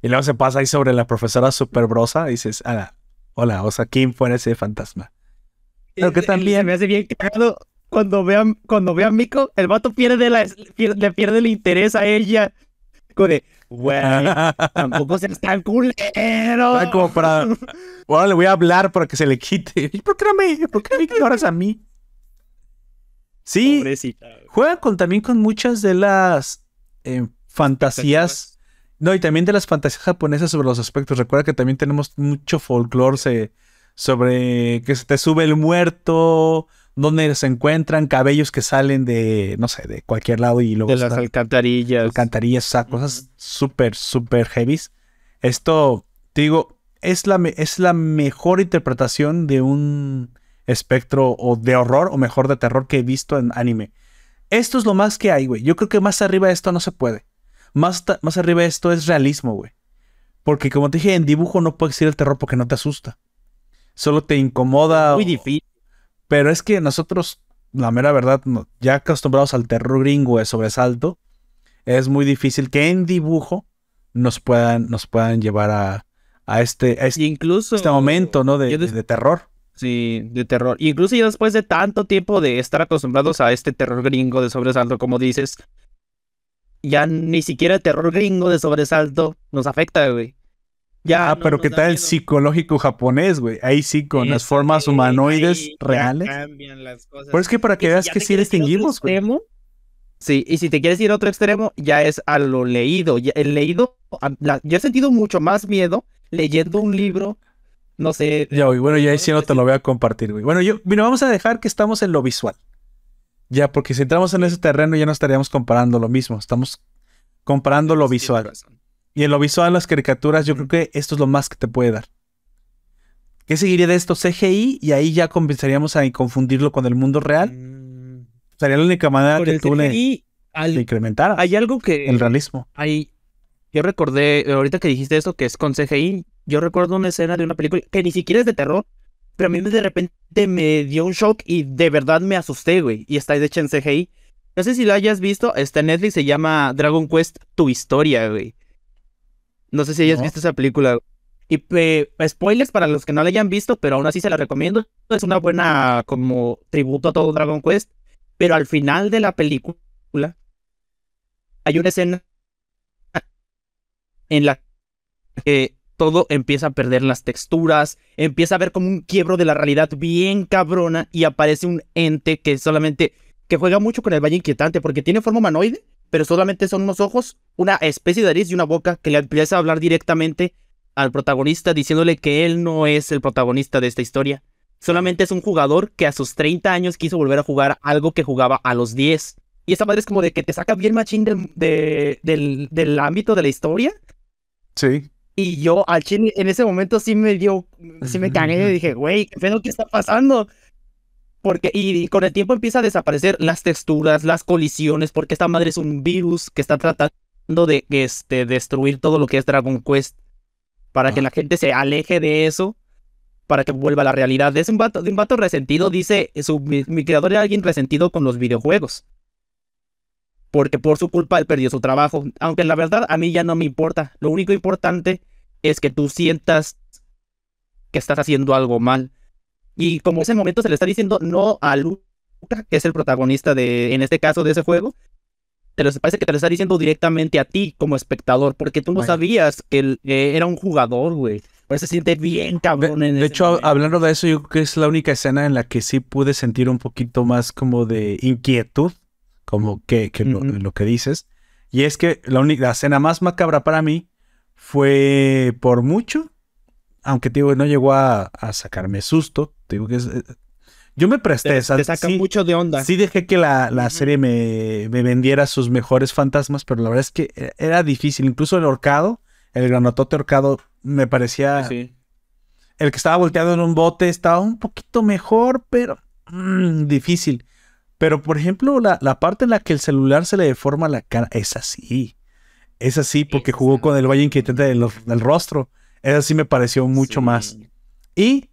Y luego se pasa ahí sobre la profesora super brosa y dices, ah, hola, o sea, ¿quién fue ese fantasma? Pero que también. Me hace bien cagado cuando vean, cuando vean Miko, el vato pierde la, le pierde el interés a ella. Como de, güey, tampoco se tan culero. Ay, como para. Ahora le voy a hablar para que se le quite. ¿Y por qué no me, por qué me ignoras a mí? Sí, Pobrecita. juega con, también con muchas de las eh, fantasías. No, y también de las fantasías japonesas sobre los aspectos. Recuerda que también tenemos mucho folclore sobre que se te sube el muerto, donde se encuentran cabellos que salen de, no sé, de cualquier lado y luego De las alcantarillas. alcantarillas, o sea, cosas súper, súper heavies. Esto, te digo, es la, es la mejor interpretación de un espectro o de horror, o mejor de terror que he visto en anime. Esto es lo más que hay, güey. Yo creo que más arriba de esto no se puede. Más, más arriba de esto es realismo, güey. Porque como te dije, en dibujo no puede existir el terror porque no te asusta. Solo te incomoda. Muy difícil. Pero es que nosotros, la mera verdad, ya acostumbrados al terror gringo de sobresalto, es muy difícil que en dibujo nos puedan, nos puedan llevar a, a este, a este, incluso. este momento, ¿no? De, de terror. Sí, de terror. Incluso ya después de tanto tiempo de estar acostumbrados a este terror gringo de sobresalto, como dices, ya ni siquiera el terror gringo de sobresalto nos afecta, güey. Ya Ah, no pero ¿qué tal el psicológico japonés, güey? Ahí sí, con las formas humanoides reales. cambian las cosas. Pero es que para que si veas que sí distinguimos, güey. extremo, Sí, y si te quieres ir a otro extremo, ya es a lo leído. Ya- el leído, la- yo he sentido mucho más miedo leyendo un libro, no sé. Ya, güey, bueno, ya ahí sí no te lo voy a compartir, güey. Bueno, yo, mira, vamos a dejar que estamos en lo visual. Ya, porque si entramos en ese terreno ya no estaríamos comparando lo mismo. Estamos comparando lo visual. razón. Y en lo visual, las caricaturas, yo creo que esto es lo más que te puede dar. ¿Qué seguiría de esto? CGI, y ahí ya comenzaríamos a confundirlo con el mundo real. Mm, Sería la única manera Con que tú le, CGI, al- le incrementaras hay algo que... el realismo. Hay, yo recordé, ahorita que dijiste eso, que es con CGI, yo recuerdo una escena de una película que ni siquiera es de terror, pero a mí de repente me dio un shock y de verdad me asusté, güey. Y está hecha en CGI. No sé si lo hayas visto, está en Netflix, se llama Dragon Quest Tu Historia, güey. No sé si hayas No. visto esa película. Y eh, spoilers para los que no la hayan visto, pero aún así se la recomiendo. Es una buena como tributo a todo Dragon Quest. Pero al final de la película hay una escena en la que todo empieza a perder las texturas, empieza a ver como un quiebro de la realidad bien cabrona y aparece un ente que solamente que juega mucho con el valle inquietante porque tiene forma humanoide, pero solamente son unos ojos, una especie de nariz y una boca que le empieza a hablar directamente al protagonista diciéndole que él no es el protagonista de esta historia. Solamente es un jugador que a sus 30 años quiso volver a jugar algo que jugaba a los 10. Y esa madre es como de que te saca bien machín del, de- del, del ámbito de la historia. Sí. Y yo al chile en ese momento sí me dio, sí me cagué y dije, güey, ¿qué pedo qué está pasando? Porque, y, y con el tiempo empieza a desaparecer las texturas, las colisiones, porque esta madre es un virus que está tratando de este, destruir todo lo que es Dragon Quest. Para que Ah. la gente se aleje de eso, para que vuelva a la realidad. Es un vato, de un vato resentido, dice, su, mi, mi creador era alguien resentido con los videojuegos. Porque por su culpa él perdió su trabajo. Aunque la verdad a mí ya no me importa. Lo único importante es que tú sientas que estás haciendo algo mal. Y como ese momento se le está diciendo no a Luca, que es el protagonista de, en este caso, de ese juego, te lo, parece que te lo está diciendo directamente a ti como espectador, porque tú no sabías que él eh, era un jugador, güey. Por eso se siente bien De, cabrón en de hecho, momento. hablando de eso, yo creo que es la única escena en la que sí pude sentir un poquito más como de inquietud, como que, que lo, Ujú. lo que dices. Y es que la única la escena más macabra para mí fue por mucho, aunque te digo, no llegó a, a sacarme susto. Te digo que es, eh, yo me presté, te, te saca sí- mucho de onda. Sí dejé que la, la serie me, me vendiera sus mejores fantasmas, pero la verdad es que e- era difícil. Incluso el horcado, el granotote horcado, me parecía... Sí. El que estaba volteado en un bote estaba un poquito mejor, pero mm, difícil. Pero, por ejemplo, la, la parte en la que el celular se le deforma la cara, es así. Es así porque jugó con el valle inquietante del, del rostro. Esa sí me pareció mucho Sí. más. Y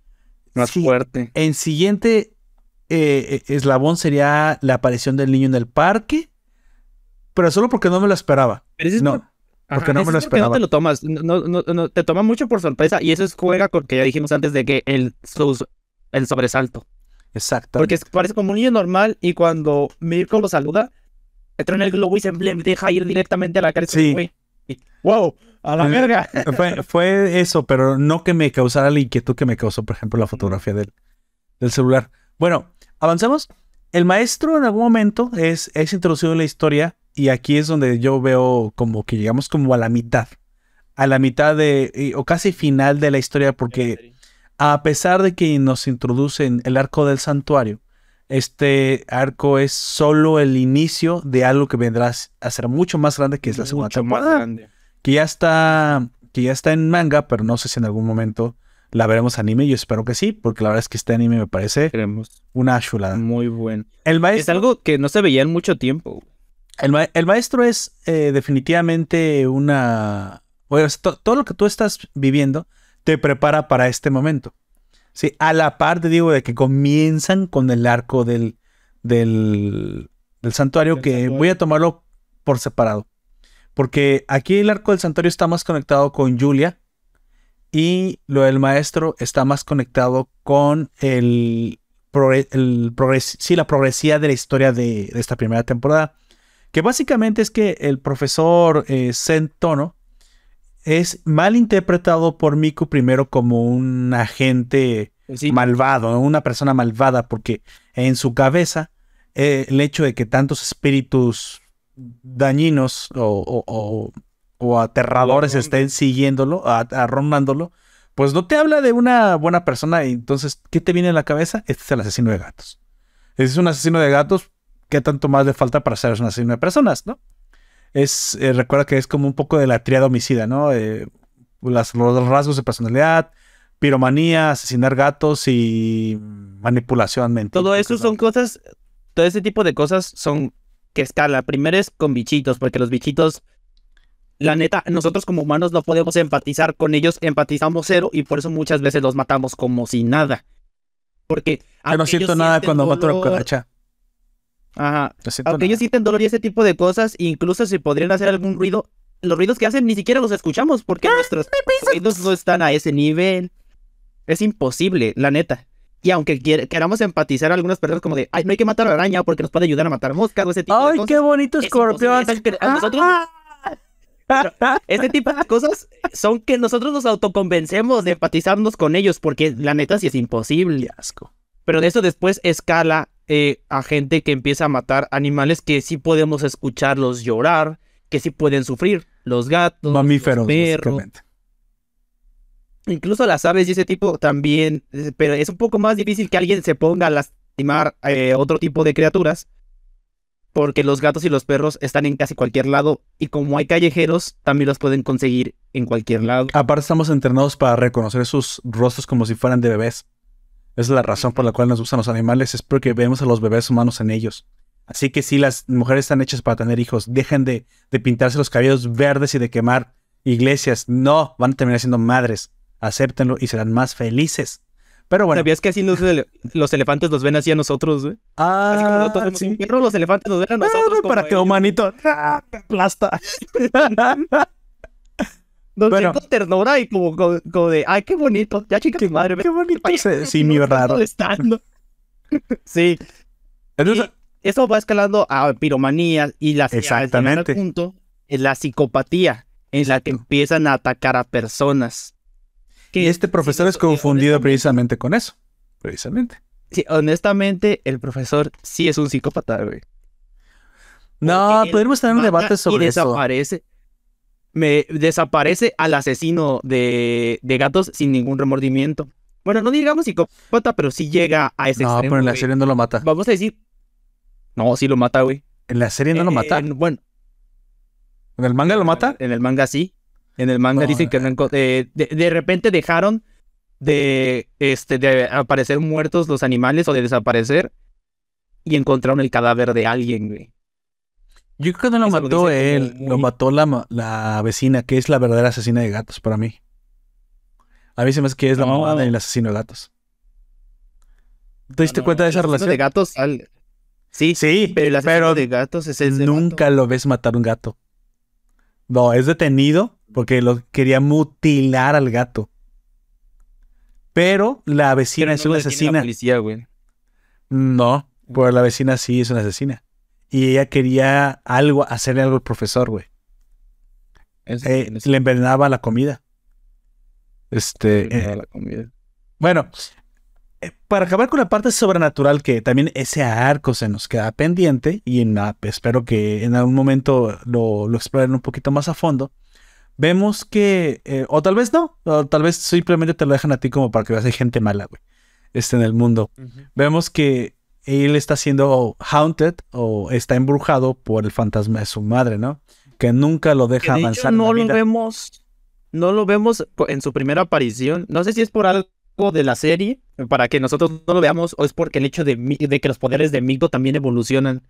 Más fuerte. en siguiente eh, eh, eslabón sería la aparición del niño en el parque, pero solo porque no me lo esperaba. Pero ese es No, por- porque no me lo es porque No esperaba. te lo tomas, no, no, no, no, te toma mucho por sorpresa y eso es juega con que ya dijimos antes de que el, sus- el sobresalto. Exacto. Porque parece como un niño normal y cuando Mirko lo saluda, le traen el globo y se deja ir directamente a la cara. Sí. güey, ¡Wow! ¡A la Mm. verga! Fue, fue eso, pero no que me causara la inquietud que me causó, por ejemplo, la fotografía del, del celular. Bueno, avanzamos. El maestro en algún momento es, es introducido en la historia y aquí es donde yo veo como que llegamos como a la mitad. A la mitad de, o casi final de la historia, porque a pesar de que nos introducen el arco del santuario, este arco es solo el inicio de algo que vendrá a ser mucho más grande que es la segunda Mucho más temporada grande. que ya está que ya está en manga, pero no sé si en algún momento la veremos anime. Yo espero que sí, porque la verdad es que este anime me parece Queremos. una chulada. Muy bueno. El Es maestro, algo que no se veía en mucho tiempo. el, ma- el maestro es eh, definitivamente una... bueno, es to- todo lo que tú estás viviendo te prepara para este momento. Sí, a la par te digo de que comienzan con el arco del, del, del santuario, Del que santuario. voy a tomarlo por separado. Porque aquí el arco del santuario está más conectado con Julia y lo del maestro está más conectado con el, progre- el progres- sí, la progresía de la historia de, de esta primera temporada. Que básicamente es que el profesor eh, Sen Tono es mal interpretado por Miku primero como un agente Sí, malvado, una persona malvada, porque en su cabeza eh, el hecho de que tantos espíritus dañinos o, o- o- o aterradores estén siguiéndolo, a- arrondándolo, pues no te habla de una buena persona. Entonces, ¿qué te viene a la cabeza? Este es el asesino de gatos. Este es un asesino de gatos. ¿Qué tanto más le falta para ser un asesino de personas, no? Es, eh, recuerda que es como un poco de la triada homicida, ¿no? Eh, las, los rasgos de personalidad, piromanía, asesinar gatos y manipulación mental. todo eso son cosas, todo ese tipo de cosas son que escala. Primero es con bichitos, porque los bichitos, la neta, nosotros como humanos no podemos empatizar con ellos, empatizamos cero y por eso muchas veces los matamos como si nada. Porque Yo no siento nada cuando mato a una dolor- cucaracha. Ajá. No siento Aunque nada. ellos sienten dolor y ese tipo de cosas, incluso si podrían hacer algún ruido, los ruidos que hacen ni siquiera los escuchamos porque nuestros oídos no están a ese nivel. Es imposible, la neta. Y aunque quier- queramos empatizar a algunas personas como de, ay, no hay que matar a la araña porque nos puede ayudar a matar moscas o ese tipo de ¡Ay, cosas. qué bonito Es escorpión! nosotros- Ese tipo de cosas son que nosotros nos autoconvencemos de empatizarnos con ellos porque la neta sí es imposible. Qué asco. Pero de eso después escala eh, a gente que empieza a matar animales que sí podemos escucharlos llorar, que sí pueden sufrir. Los gatos, Mamíferos, los perros, incluso las aves y ese tipo también. eh, Pero es un poco más difícil que alguien se ponga a lastimar eh, otro tipo de criaturas. Porque los gatos y los perros están en casi cualquier lado. Y como hay callejeros, también los pueden conseguir en cualquier lado. Aparte estamos entrenados para reconocer sus rostros como si fueran de bebés. Esa es la razón por la cual nos gustan los animales, es porque vemos a los bebés humanos en ellos. Así que si las mujeres están hechas para tener hijos, dejen de, de pintarse los cabellos verdes y de quemar iglesias. No, van a terminar siendo madres. Acéptenlo y serán más felices. Pero bueno. ¿Sabías que así los, ele- los elefantes los ven así a nosotros, güey? Así como Ah, nosotros sí. los elefantes nos ven a nosotros. Ah, para que humanito ah, aplasta. Nos Bueno. con ternura y como, como, como de, ay, qué bonito. Ya chica tu madre. Qué bonito. Oye, ese simio raro. molestando. sí. Entonces, Y eso va escalando a piromanía y las Exactamente. al punto es la psicopatía en la que empiezan a atacar a personas. y este profesor es confundido precisamente con eso. Precisamente. Sí, honestamente, el profesor sí es un psicópata, güey. No, podríamos tener un debate sobre y eso. desaparece. Me desaparece al asesino de, de gatos sin ningún remordimiento. Bueno, no digamos psicópata, pero sí llega a ese No, extremo, pero en la güey. serie no lo mata. Vamos a decir. No, sí lo mata, güey. En la serie no lo Eh, mata. en- bueno, ¿En el manga lo mata? En el manga sí. En el manga No, dicen que eh, de, de repente dejaron de, este, de aparecer muertos los animales o de desaparecer y encontraron el cadáver de alguien, güey. Yo creo que no lo Eso mató él, lo mató la, la vecina, que es la verdadera asesina de gatos para mí. A mí se me hace que es la No. mamá del asesino de gatos. ¿Te diste No, cuenta de el esa asesino relación? de gatos al- Sí, Sí, pero el asesino pero de gatos es ese nunca lo ves matar un gato. No, es detenido porque lo quería mutilar al gato. Pero la vecina es una asesina. policía, güey. No, pues la vecina sí es una asesina. Y ella quería algo, hacerle algo al profesor, güey. Eh, le envenenaba la comida. Este. Eh, la comida. bueno, eh, para acabar con la parte sobrenatural, que también ese arco se nos queda pendiente, y en espero que en algún momento lo, lo exploren un poquito más a fondo. Vemos que, o tal vez no, o tal vez simplemente te lo dejan a ti como para que veas hay gente mala, güey, este en el mundo. Vemos que él está siendo haunted o está embrujado por el fantasma de su madre, ¿no? Que nunca lo deja de hecho avanzar. en la no lo vemos. No lo vemos en su primera aparición. No sé si es por algo de la serie, para que nosotros no lo veamos, o es porque el hecho de, que los poderes de Migo también evolucionan.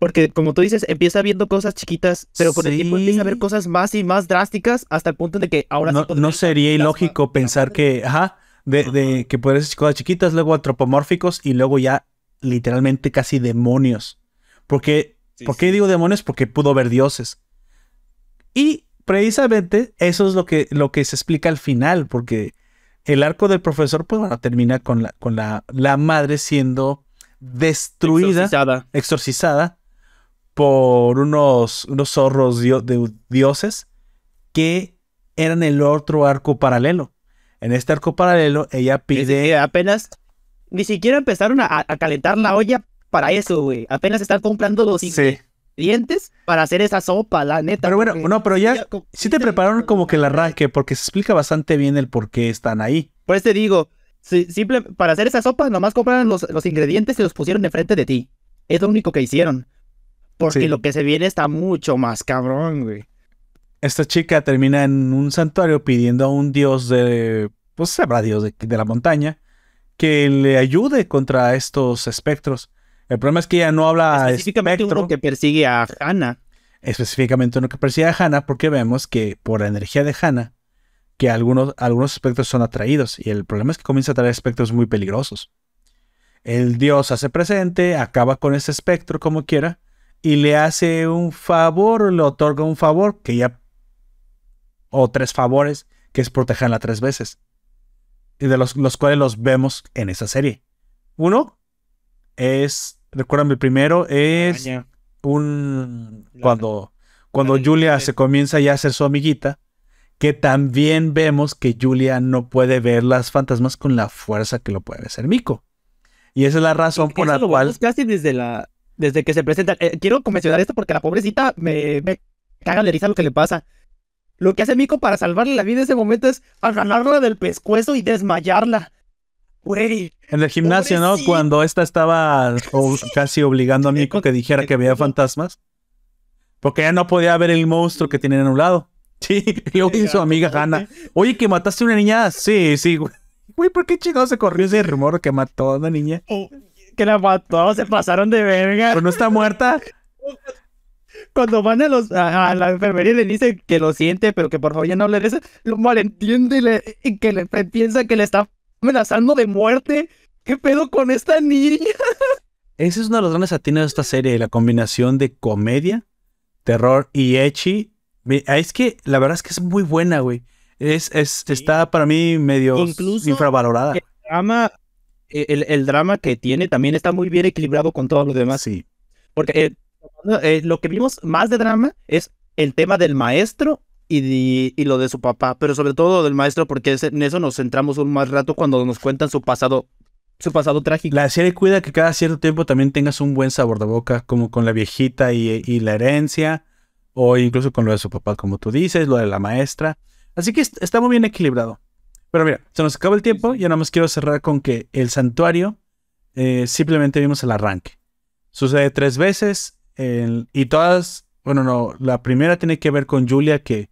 Porque, como tú dices, empieza viendo cosas chiquitas, pero con el tiempo empieza a ver cosas más y más drásticas hasta el punto de que ahora no, no sería ilógico pensar que, ajá, de, de que pueden ser cosas chiquitas, luego antropomórficos y luego ya literalmente casi demonios. Porque, Sí, ¿Por qué sí. digo demonios? Porque pudo ver dioses. Y precisamente eso es lo que, lo que se explica al final, porque el arco del profesor, pues bueno, termina con la, con la, la madre siendo destruida Exorcizada. exorcizada por unos, unos zorros dio- de dioses que eran el otro arco paralelo. En este arco paralelo, ella pide. apenas. Ni siquiera empezaron a, a calentar la olla para eso, güey. Apenas están comprando los Sí. ingredientes para hacer esa sopa, la neta. Pero bueno, no, pero ya como- sí te prepararon como que el arranque, porque se explica bastante bien el por qué están ahí. Por eso te digo, si- simple, para hacer esa sopa, nomás compraron los, los ingredientes y los pusieron enfrente de ti. Es lo único que hicieron. Porque Sí. lo que se viene está mucho más cabrón, güey. Esta chica termina en un santuario pidiendo a un dios de. Pues sabrá Dios de, de la montaña. Que le ayude contra estos espectros. El problema es que ella no habla Específicamente espectro. uno que persigue a Hannah. específicamente uno que persigue a Hannah, porque vemos que por la energía de Hannah, que algunos, algunos espectros son atraídos, y el problema es que comienza a traer espectros muy peligrosos. El dios hace presente, acaba con ese espectro como quiera, y le hace un favor, le otorga un favor, que ya. O tres favores, que es protegerla tres veces. Y de los, los cuales los vemos en esa serie. Uno es. Recuérdame, el primero es un La- cuando cuando Julia se comienza ya a ser su amiguita que también vemos que Julia no puede ver las fantasmas con la fuerza que lo puede hacer Miko y esa es la razón por la cual casi desde la desde que se presenta. Eh, quiero mencionar esto porque la pobrecita me, me caga de risa lo que le pasa. Lo que hace Miko para salvarle la vida en ese momento es agarrarla del pescuezo y desmayarla. Güey, en el gimnasio no cuando esta estaba o- casi obligando a Miko que dijera que veía fantasmas. Porque ella no podía ver el monstruo que tienen a un lado. Sí dice su amiga Hannah oye que mataste a una niña. Sí sí güey. Güey, ¿por qué chingados se corrió ese rumor que mató a una niña? que la mató, se pasaron de verga. ¿Pero no está muerta? Cuando van a, los, a, a la enfermería y le dice que lo siente, pero que por favor ya no le des, lo malentiende y, le, y que le piensa que le está amenazando de muerte. ¿Qué pedo con esta niña? Ese es uno de los grandes atinos de esta serie, la combinación de comedia, terror y ah, Es que la verdad es que es muy buena, güey. Es, es, Está para mí medio Incluso- infravalorada. El drama, el, el drama que tiene también está muy bien equilibrado con todo lo demás. Sí. Porque eh, eh, lo que vimos más de drama es el tema del maestro y, de- y lo de su papá, pero sobre todo del maestro, porque en eso nos centramos un más rato cuando nos cuentan su pasado, su pasado trágico. La serie cuida que cada cierto tiempo también tengas un buen sabor de boca, como con la viejita y, y la herencia, o incluso con lo de su papá, como tú dices, lo de la maestra. Así que est- está muy bien equilibrado. Pero mira, se nos acaba el tiempo, ya nada más quiero cerrar con que el santuario eh, simplemente vimos el arranque. Sucede tres veces el- y todas, bueno, no, la primera tiene que ver con Julia que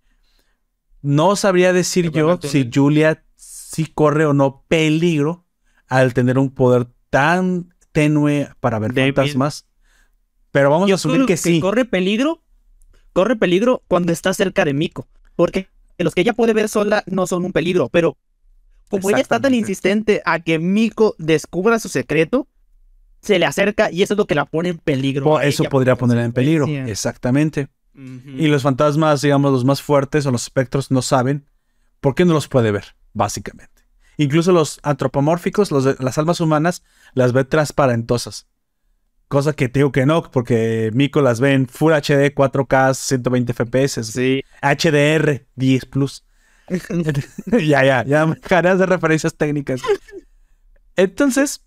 no sabría decir Que yo si. Julia sí corre o no peligro al tener un poder tan tenue para ver Débil. fantasmas. Pero vamos a Yo asumir creo que sí. corre peligro, corre peligro cuando está cerca de Miko, porque los que ella puede ver sola no son un peligro, pero como ella está tan insistente a que Miko descubra su secreto, se le acerca y eso es lo que la pone en peligro. Eso ella podría ponerla en peligro. Exactamente. Y los fantasmas, digamos, los más fuertes o los espectros no saben por qué no los puede ver, básicamente. Incluso los antropomórficos, los de- las almas humanas, las ve transparentosas. Cosa que te digo que no, porque Miko las ve en Full HD, 4K, 120 FPS, Sí. HDR 10 Plus. ya, ya, ya me dejarás de referencias técnicas. Entonces,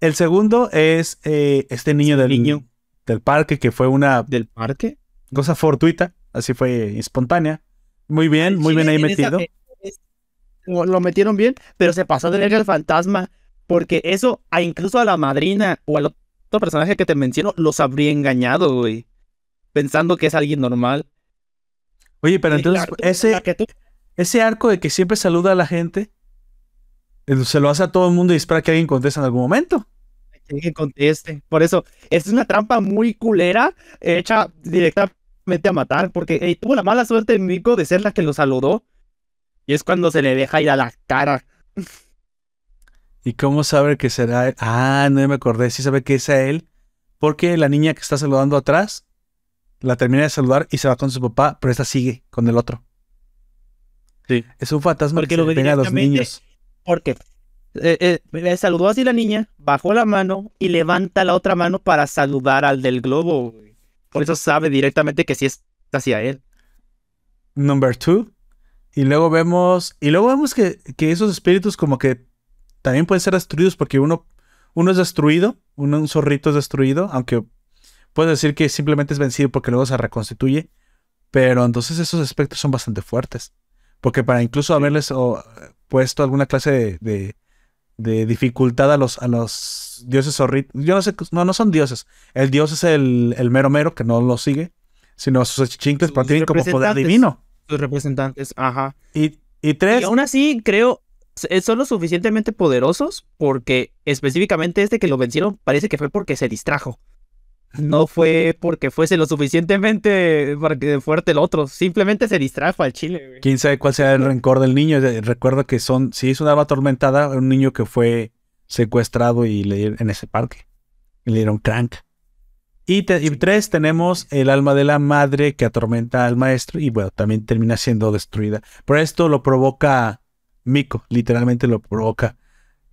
el segundo es eh, este niño del, niño. del parque que fue una ¿Del parque? cosa fortuita, así fue espontánea. Muy bien, muy bien ahí esa- metido. Lo metieron bien, pero se pasó de verga el fantasma. Porque eso, a incluso a la madrina o al otro personaje que te menciono, los habría engañado, güey. Pensando que es alguien normal. Oye, pero entonces ese, ese arco de que siempre saluda a la gente, se lo hace a todo el mundo y espera que alguien conteste en algún momento. que conteste. Por eso, es una trampa muy culera hecha directamente a matar. Porque tuvo la mala suerte Miko de ser la que lo saludó. Y es cuando se le deja ir a la cara. ¿Y cómo sabe que será él? Ah, no me acordé. Sí sabe que es a él. Porque la niña que está saludando atrás la termina de saludar y se va con su papá, pero esta sigue con el otro. Sí. Es un fantasma Porque que lo se ve pega a los niños. Porque eh, eh, saludó así la niña, bajó la mano y levanta la otra mano para saludar al del globo. Por eso sabe directamente que sí es hacia él. Number two. Y luego vemos. Y luego vemos que, que esos espíritus, como que también pueden ser destruidos. Porque uno, uno es destruido. Uno, un zorrito es destruido. Aunque puedes decir que simplemente es vencido porque luego se reconstituye. Pero entonces esos espectros son bastante fuertes. Porque para incluso haberles o, puesto alguna clase de, de, de dificultad a los, a los dioses zorritos. Yo no sé, no, no son dioses. El dios es el, el mero mero que no lo sigue. Sino sus Sus tienen como poder divino. Sus representantes, ajá. Y, y tres, Y aún así, creo, s- son lo suficientemente poderosos porque específicamente este que lo vencieron parece que fue porque se distrajo. No fue porque fuese lo suficientemente para que fuerte el otro. Simplemente se distrajo al chile, güey. quién sabe cuál sea el rencor del niño. Recuerdo que son, si es una alma atormentada, un niño que fue secuestrado y le dieron- en ese parque. Y le dieron crank. Y, te- y tres, tenemos el alma de la madre que atormenta al maestro y bueno, también termina siendo destruida. Pero esto lo provoca Miko, literalmente lo provoca.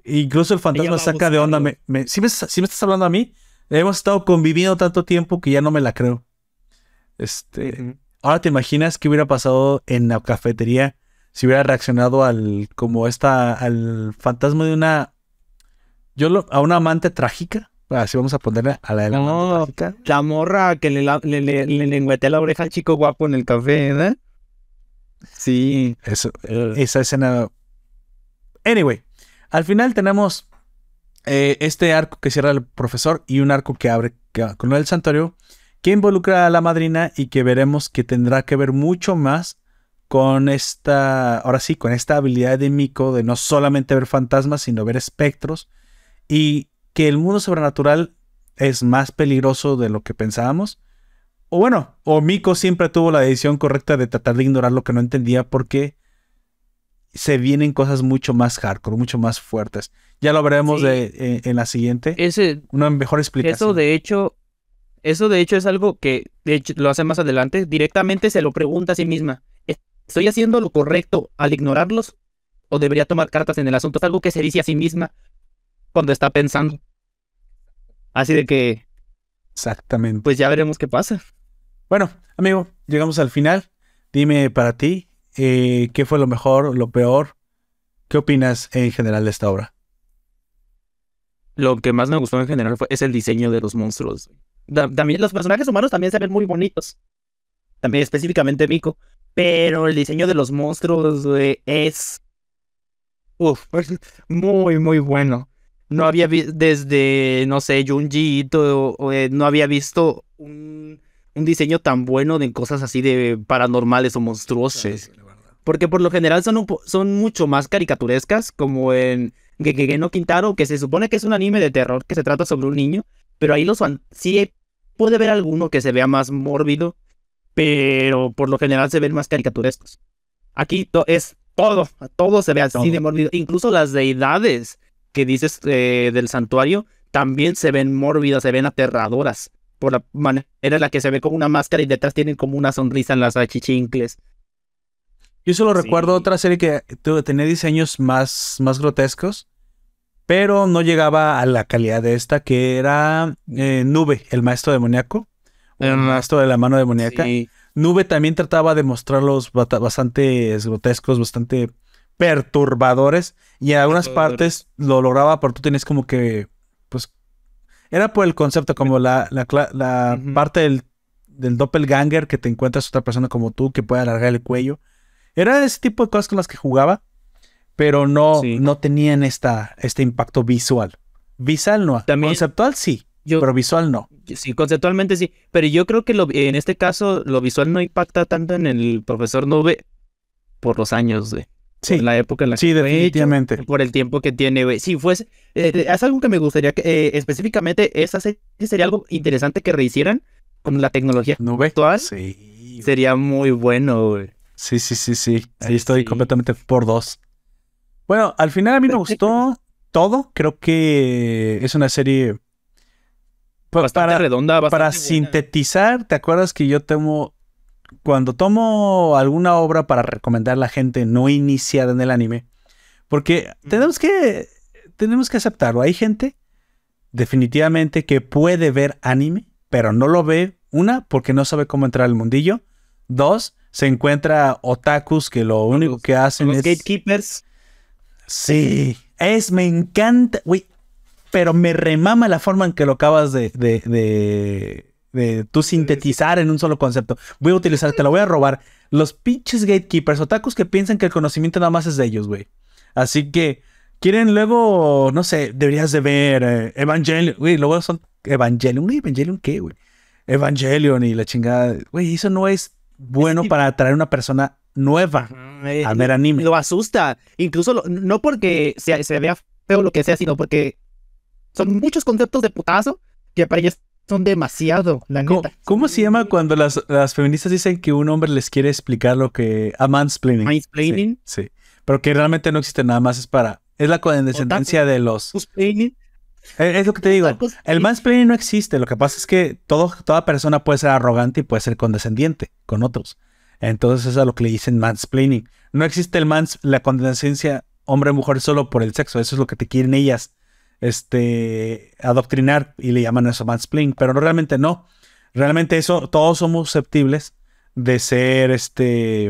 Incluso el fantasma saca de onda. Me, me estás hablando a mí, hemos estado conviviendo tanto tiempo que ya no me la creo. Este, Ahora te imaginas qué hubiera pasado en la cafetería si hubiera reaccionado al como esta al fantasma de una yo lo, a una amante trágica, así vamos a ponerle a la de la No, trágica. la morra que le, le, le, le la oreja al chico guapo en el café, ¿verdad? Sí. Eso, esa escena. Anyway, al final tenemos eh, este arco que cierra el profesor y un arco que abre con el santuario que involucra a la madrina y que veremos que tendrá que ver mucho más con esta, ahora sí, con esta habilidad de Miko de no solamente ver fantasmas, sino ver espectros y que el mundo sobrenatural es más peligroso de lo que pensábamos. O bueno, o Miko siempre tuvo la decisión correcta de tratar de ignorar lo que no entendía porque se vienen cosas mucho más hardcore, mucho más fuertes. Ya lo veremos Sí. de, eh, en la siguiente. Ese, Una mejor explicación. eso de hecho, eso de hecho es algo que de hecho, lo hace más adelante. Directamente se lo pregunta a sí misma. ¿Estoy haciendo lo correcto al ignorarlos? ¿O debería tomar cartas en el asunto? Es algo que se dice a sí misma cuando está pensando. Así de que, Exactamente. pues ya veremos qué pasa. Bueno, amigo, llegamos al final. Dime para ti, eh, ¿qué fue lo mejor, lo peor? ¿Qué opinas en general de esta obra? Lo que más me gustó en general fue, es el diseño de los monstruos. Da- también los personajes humanos también se ven muy bonitos. También específicamente Miko. Pero el diseño de los monstruos es... Uf, muy, muy bueno. No había visto desde, no sé, Junji Ito, o, eh, no había visto un, un diseño tan bueno de cosas así de paranormales o monstruosas. Porque por lo general son, un son mucho más caricaturescas, como en Gegege no Quintaro, que se supone que es un anime de terror que se trata sobre un niño, pero ahí los sí puede haber alguno que se vea más mórbido, pero por lo general se ven más caricaturescos. Aquí to- es todo, todo se ve así Todo. de mórbido, incluso las deidades que dices eh, del santuario también se ven mórbidas, se ven aterradoras, por la manera en la que se ve como una máscara y detrás tienen como una sonrisa en las achichincles. Yo solo recuerdo Sí. otra serie que tenía diseños más, más grotescos, pero no llegaba a la calidad de esta, que era eh, Nube, el maestro demoníaco. El maestro de la mano demoníaca. Sí. Nube también trataba de mostrarlos bastante grotescos, bastante perturbadores. Y en algunas partes lo lograba, pero tú tenías como que, pues, era por el concepto, como la, la, parte del, del doppelganger que te encuentras otra persona como tú que puede alargar el cuello. Era ese tipo de cosas con las que jugaba, pero no, Sí. no tenían esta, este impacto visual. Visual no. También- Conceptual sí, Yo, pero visual no. Sí, conceptualmente sí, pero yo creo que lo- en este caso lo visual no impacta tanto en el profesor Nube por los años, güey. Sí, Por la época en la sí, que hecho, definitivamente. por el tiempo que tiene, güey. Si fuese, eh, es algo que me gustaría que eh, específicamente esa serie sería algo interesante que rehicieran con la tecnología Nube. actual. Sí. Sería muy bueno, güey. Sí, sí, sí, sí. Ahí Sí, estoy sí. completamente por dos. Bueno, al final a mí me gustó todo. Creo que es una serie. pa- Bastante para, redonda, bastante para buena. sintetizar, ¿te acuerdas que yo tomo. Cuando tomo alguna obra para recomendar a la gente no iniciada en el anime? Porque tenemos que. Tenemos que aceptarlo. Hay gente, definitivamente, que puede ver anime, pero no lo ve. Una, porque no sabe cómo entrar al mundillo. Dos, se encuentra otakus que lo único que hacen Los es. gatekeepers. Sí, es, me encanta, güey. Pero me remama la forma en que lo acabas de, de, de, de tú sintetizar en un solo concepto. Voy a utilizar, te lo voy a robar. Los pinches gatekeepers, otakus que piensan que el conocimiento nada más es de ellos, güey. Así que quieren luego, no sé, deberías de ver eh, Evangelion. Güey, luego son Evangelion. Evangelion, ¿qué, güey? Evangelion y la chingada. Güey, eso no es bueno para atraer a una persona nueva Eh, a ver anime. Lo asusta. Incluso lo- no porque se, se vea feo lo que sea, sino porque son muchos conceptos de putazo que para ellas son demasiado, la ¿Cómo, neta. cómo se llama cuando las, las feministas dicen que un hombre les quiere explicar lo que... A mansplaining. Mansplaining. Sí, sí. Pero que realmente no existe nada más, es para... Es la condescendencia de los... Mansplaining. Eh, Es lo que te digo. Otakus, El sí. mansplaining no existe. Lo que pasa es que todo, toda persona puede ser arrogante y puede ser condescendiente con otros. Entonces eso es a lo que le dicen mansplaining. No existe el mans, la condescendencia hombre-mujer solo por el sexo. Eso es lo que te quieren ellas este, adoctrinar y le llaman eso mansplaining. Pero no, realmente no. Realmente eso, todos somos susceptibles de ser, este,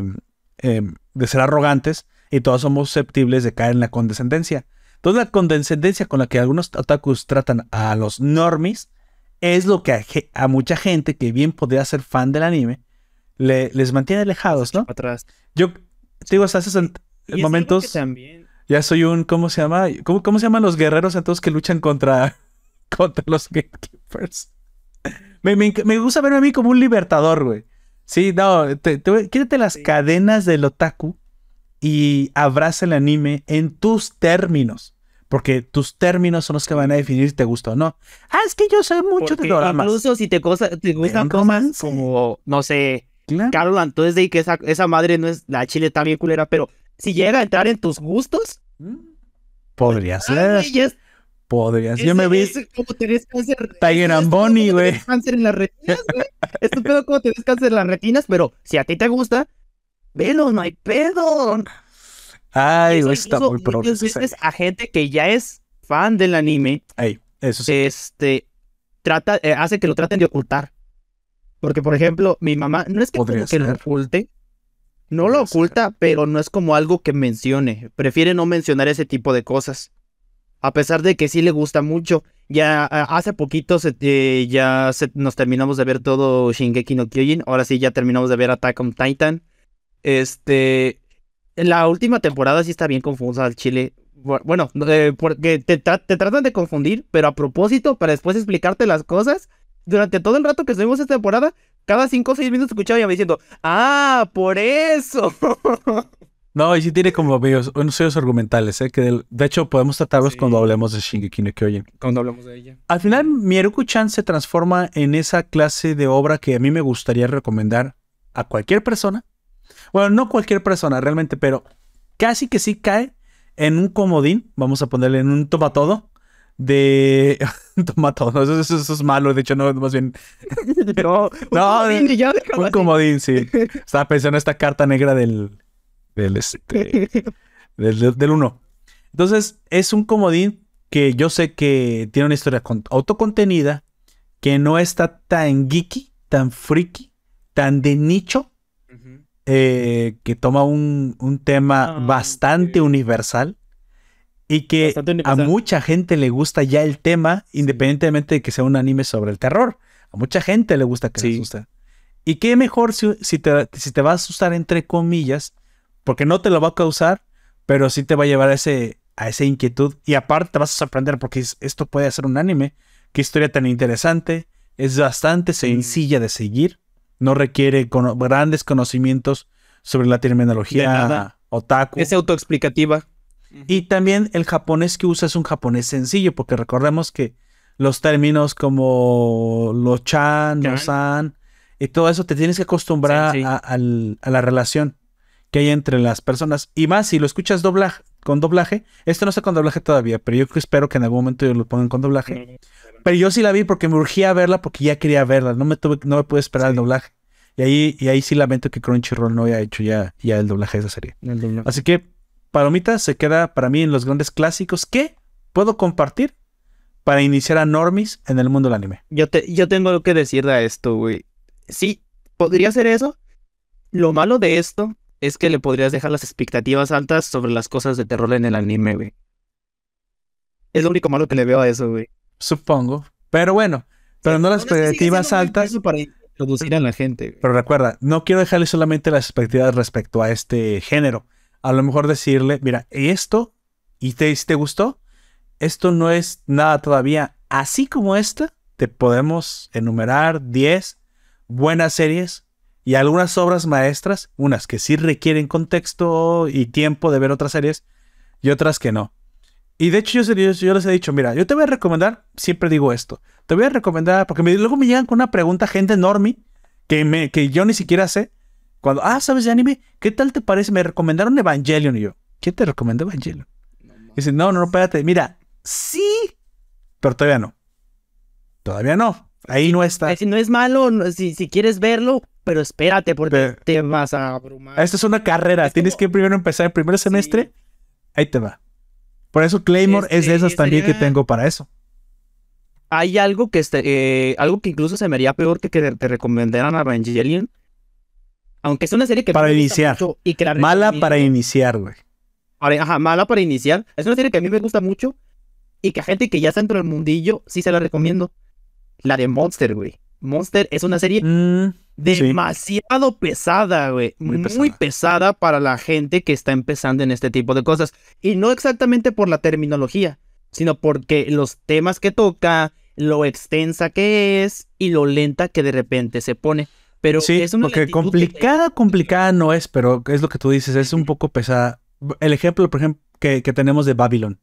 em, de ser arrogantes y todos somos susceptibles de caer en la condescendencia. Entonces la condescendencia con la que algunos otakus tratan a los normies es lo que a, mucha gente que bien podría ser fan del anime le- les mantiene alejados, ¿no? Atrás. Yo te digo, hasta esos momentos también- ya soy un, ¿cómo se llama? ¿Cómo, cómo se llaman los guerreros entonces que luchan contra, contra los gatekeepers? Me, me, me gusta verme a mí como un libertador, güey. Sí, no, te, te- quítate las Sí. cadenas del otaku y abraza el anime en tus términos. Porque tus términos son los que van a definir si te gusta o no. Ah, es que yo sé mucho porque de doramas. incluso si te, cosa, te gustan cosas como, no sé, Claro. Carol entonces de que esa, esa madre no es la chile tan bien culera, pero si llega a entrar en tus gustos, Podría ah, ser. es- Podría ser. Yo me vi. como tenés cáncer. Tiger and Bonnie, güey. cáncer en las retinas, güey. Es un pedo como tenés cáncer en las retinas, pero si a ti te gusta, velo, no hay pedo. Ay, Eso está muy veces a gente que ya es fan del anime, Ey, eso sí. este, trata, eh, hace que lo traten de ocultar. Porque, por ejemplo, mi mamá, no es que, como que lo oculte, no lo ser. oculta, pero no es como algo que mencione. Prefiere no mencionar ese tipo de cosas. A pesar de que sí le gusta mucho. Ya hace poquito se- eh, ya se- nos terminamos de ver todo Shingeki no Kyojin. Ahora sí ya terminamos de ver Attack on Titan. Este, la última temporada sí está bien confusa al chile. Bu- Bueno, eh, porque te, tra- te tratan de confundir, pero a propósito, para después explicarte las cosas. Durante todo el rato que estuvimos esta temporada, cada cinco o seis minutos escuchaba y me diciendo, ¡Ah, por eso! No, y sí tiene como videos, unos sellos argumentales, ¿eh? Que de hecho podemos tratarlos Sí. cuando hablemos de Shingeki no Kyojin. Cuando hablamos de ella. Al final, Mieruku-chan se transforma en esa clase de obra que a mí me gustaría recomendar a cualquier persona. Bueno, no cualquier persona realmente, pero casi que sí cae en un comodín, vamos a ponerle en un toma todo, de... toma todo, eso, eso- eso es malo, de hecho no, más bien No, No, un comodín un así. comodín, sí. Estaba pensando en esta carta negra del, del este del 1. Entonces, es un comodín que yo sé que tiene una historia autocontenida, que no está tan geeky, tan freaky, tan de nicho, eh, que toma un, tema ah, bastante universal y que a mucha gente le gusta ya el tema, independientemente de que sea un anime sobre el terror. A mucha gente le gusta que se asuste. Y qué mejor si, si, te, si te va a asustar entre comillas, porque no te lo va a causar, pero sí te va a llevar a, ese, a esa inquietud. Y aparte te vas a sorprender porque esto puede ser un anime. Qué historia tan interesante. Es bastante sencilla de seguir. No requiere grandes conocimientos sobre la terminología otaku. Es autoexplicativa. Y también el japonés que usa es un japonés sencillo, porque recordemos que los términos como lo chan, lo san, y todo eso te tienes que acostumbrar A, la relación que hay entre las personas. Y más si lo escuchas doblaje, con doblaje. Esto no está con doblaje todavía, pero yo espero que en algún momento lo pongan con doblaje. Pero yo sí la vi porque me urgía verla porque ya quería verla. No me, tuve, no me pude esperar el doblaje. Y ahí, y ahí sí lamento que Crunchyroll no haya hecho ya, ya el doblaje de esa serie. Así que Palomita se queda para mí en los grandes clásicos que puedo compartir para iniciar a Normis en el mundo del anime. Yo, te, yo tengo que decir de esto, güey. Sí, podría ser eso. Lo malo de esto es que le podrías dejar las expectativas altas sobre las cosas de terror en el anime, güey. Es lo único malo que le veo a eso, güey. Supongo. Pero bueno, pero no las expectativas altas. Para introducir a la gente. Pero recuerda, no quiero dejarle solamente las expectativas respecto a este género. A lo mejor decirle, mira, esto, y te, si te gustó, esto no es nada todavía. Así como esta, te podemos enumerar 10 buenas series y algunas obras maestras, unas que sí requieren contexto y tiempo de ver otras series y otras que no. Y de hecho yo, yo, les he dicho, mira, yo te voy a recomendar, siempre digo esto, te voy a recomendar, porque luego me llegan con una pregunta gente enorme que, me, que yo ni siquiera sé. Cuando, ah, ¿sabes de anime? ¿Qué tal te parece? Me recomendaron Evangelion y yo, ¿quién te recomendó Evangelion? dice, no, no, no, espérate, mira, sí, pero todavía no. Todavía no. Ahí no está. Si no es malo, si, si quieres verlo, pero espérate porque te vas a abrumar. Esto es una carrera. Tienes que primero empezar el primer semestre. Ahí te va. Por eso Claymore es de esas este, también que tengo para eso. Hay algo que este, eh, algo que incluso se me haría peor que que te recomendaran a Evangelion. Aunque es una serie que para iniciar. y que mala para iniciar, güey. Ajá, mala para iniciar. Es una serie que a mí me gusta mucho y que a gente que ya está dentro del mundillo sí se la recomiendo. La de Monster, güey. Monster es una serie mm demasiado pesada, güey. Muy, pesada. para la gente que está empezando en este tipo de cosas. Y no exactamente por la terminología, sino porque los temas que toca, lo extensa que es y lo lenta que de repente se pone. Pero sí, es una porque complicada, complicada no es, pero es lo que tú dices, es un poco pesada. El ejemplo, por ejemplo, que, tenemos de Babylon.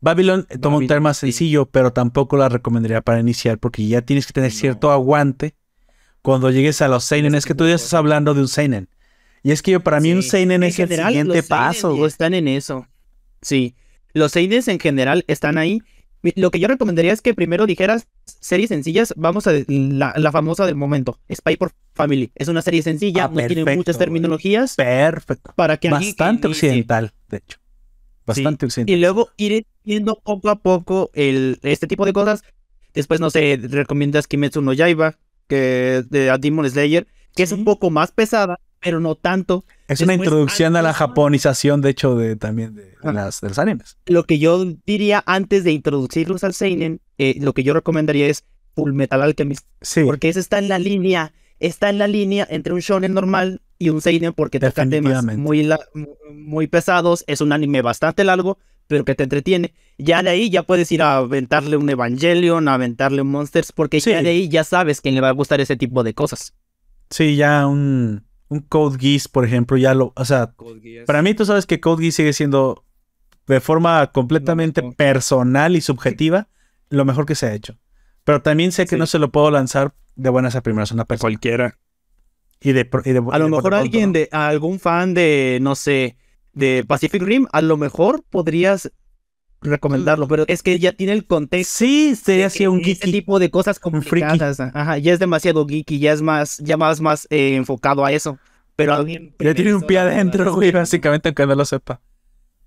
Babylon toma un tema sencillo, pero tampoco la recomendaría para iniciar porque ya tienes que tener cierto aguante cuando llegues a los Seinen. Es que tú ya estás hablando de un Seinen. Y es que yo, para mí un Seinen es el siguiente paso. Están en eso. Sí. Los Seinen en general están ahí. Lo que yo recomendaría es que primero dijeras series sencillas. Vamos a la, famosa del momento, Spy por Family. Es una serie sencilla, ah, no tiene muchas terminologías. Perfecto. Para que Bastante occidental, de hecho. Bastante occidental. Y luego ir viendo poco a poco el, este tipo de cosas. Después, no sé, recomiendas Kimetsu no Yaiba, que de Demon Slayer, que es un poco más pesada, pero no tanto. Es una introducción a la japonización, de hecho, de también de, las, los animes. Lo que yo diría antes de introducirlos al seinen, eh, lo que yo recomendaría es Full Metal Alchemist. Sí. Porque ese está en la línea, está en la línea entre un shonen normal y un seinen porque toca temas muy, muy pesados, es un anime bastante largo, pero que te entretiene. Ya de ahí ya puedes ir a aventarle un Evangelion, a aventarle un Monsters, porque ya de ahí ya sabes que le va a gustar ese tipo de cosas. Sí, ya un, un Code Geass, por ejemplo, ya lo, o sea, para mí tú sabes que Code Geass sigue siendo de forma completamente personal y subjetiva lo mejor que se ha hecho. Pero también sé que no se lo puedo lanzar de buenas a primeras a una persona. Cualquiera. Y de, a lo mejor alguien de algún fan de, no sé, de Pacific Rim, a lo mejor podrías recomendarlo, pero es que ya tiene el contexto. Sí, sería así un geeky. tipo de cosas complicadas. Ajá, ya es demasiado geeky, ya es más, ya más, más eh, enfocado a eso. pero alguien... Ya tiene un pie adentro, güey, básicamente, aunque no lo sepa.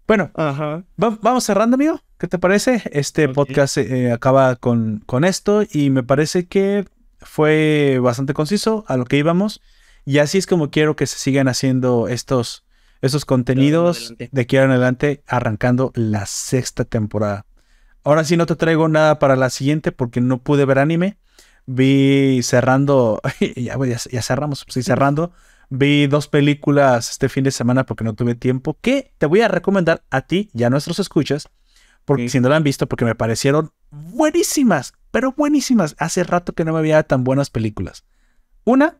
Bueno, Ajá. va- vamos cerrando, amigo. ¿Qué te parece? Este podcast eh, acaba con, con esto y me parece que fue bastante conciso a lo que íbamos. Y así es como quiero que se sigan haciendo estos, estos contenidos de aquí en adelante, arrancando la sexta temporada. Ahora sí no te traigo nada para la siguiente porque no pude ver anime. Vi cerrando, ya, ya, ya cerramos, sí, cerrando. Vi dos películas este fin de semana porque no tuve tiempo, que te voy a recomendar a ti y a nuestros escuchas, porque si no la han visto, porque me parecieron buenísimas, pero buenísimas. Hace rato que no me veía tan buenas películas. Una,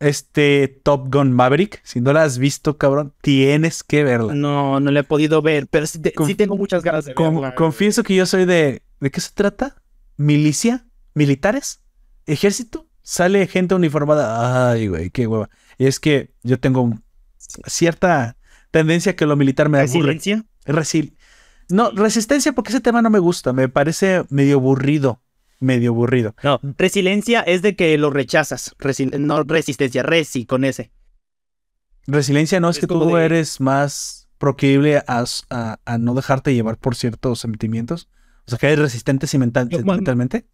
este Top Gun Maverick, si no la has visto, cabrón, tienes que verla. No, no la he podido ver, pero sí, te- Con- sí tengo muchas ganas de Con- verla. confieso que yo soy de. ¿De qué se trata? ¿Milicia? ¿Militares? ¿Ejército? Sale gente uniformada. Ay, güey, qué hueva. Y es que yo tengo cierta tendencia que lo militar me aburre. ¿Resiliencia? Resil no, resistencia, porque ese tema no me gusta. Me parece medio aburrido. Medio aburrido. No, resiliencia es de que lo rechazas. Resil- no resistencia, resi con ese. Resiliencia no es, Es que tú de- eres más proclive a, a- a no dejarte llevar por ciertos sentimientos. O sea, que eres resistente Yo, sentimentalmente.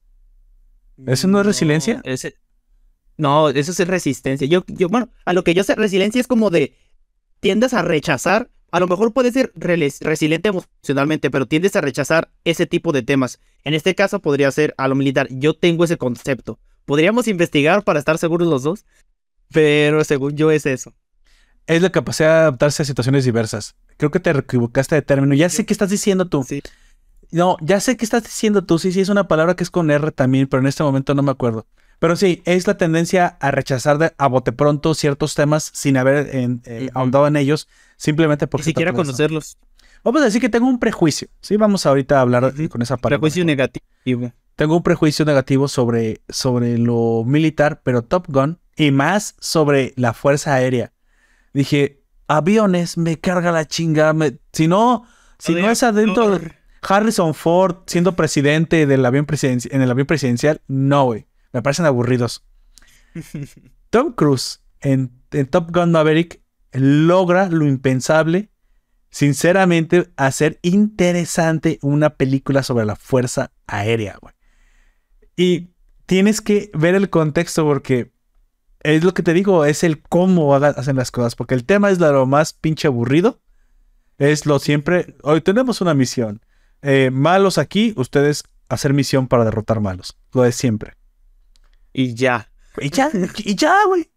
¿Eso no es resiliencia? ese- no, eso es resistencia. Yo, yo, bueno, a lo que yo sé, resiliencia es como de tiendes a rechazar. A lo mejor puedes ser resiliente emocionalmente, pero tiendes a rechazar ese tipo de temas. En este caso podría ser a lo militar. Yo tengo ese concepto. Podríamos investigar para estar seguros los dos, pero según yo es eso. Es la capacidad de adaptarse a situaciones diversas. Creo que te equivocaste de término. Ya sé qué estás diciendo tú. Sí. No, ya sé qué estás diciendo tú. Sí, sí, es una palabra que es con R también, pero en este momento no me acuerdo. Pero sí, es la tendencia a rechazar de, a bote pronto ciertos temas sin haber en- eh, ahondado en ellos, simplemente Ni porque... se siquiera conocerlos. Vamos a decir que tengo un prejuicio. Sí, vamos ahorita a hablar con esa palabra. Prejuicio negativo. Tengo un prejuicio negativo sobre, sobre lo militar, pero Top Gun y más sobre la Fuerza Aérea. Dije, aviones, me carga la chinga. me- si no, si no es adentro de Harrison Ford siendo presidente del avión presidenci- en el avión presidencial, no, güey. Me parecen aburridos. Tom Cruise en, en Top Gun Maverick logra lo impensable, sinceramente, hacer interesante una película sobre la fuerza aérea, güey. Y tienes que ver el contexto porque es lo que te digo, es el cómo hacen las cosas, porque el tema es lo más pinche aburrido. Es lo siempre, hoy tenemos una misión. Eh, malos aquí, ustedes hacer misión para derrotar malos. Lo de siempre. Y ya. Y ya, y ya, güey.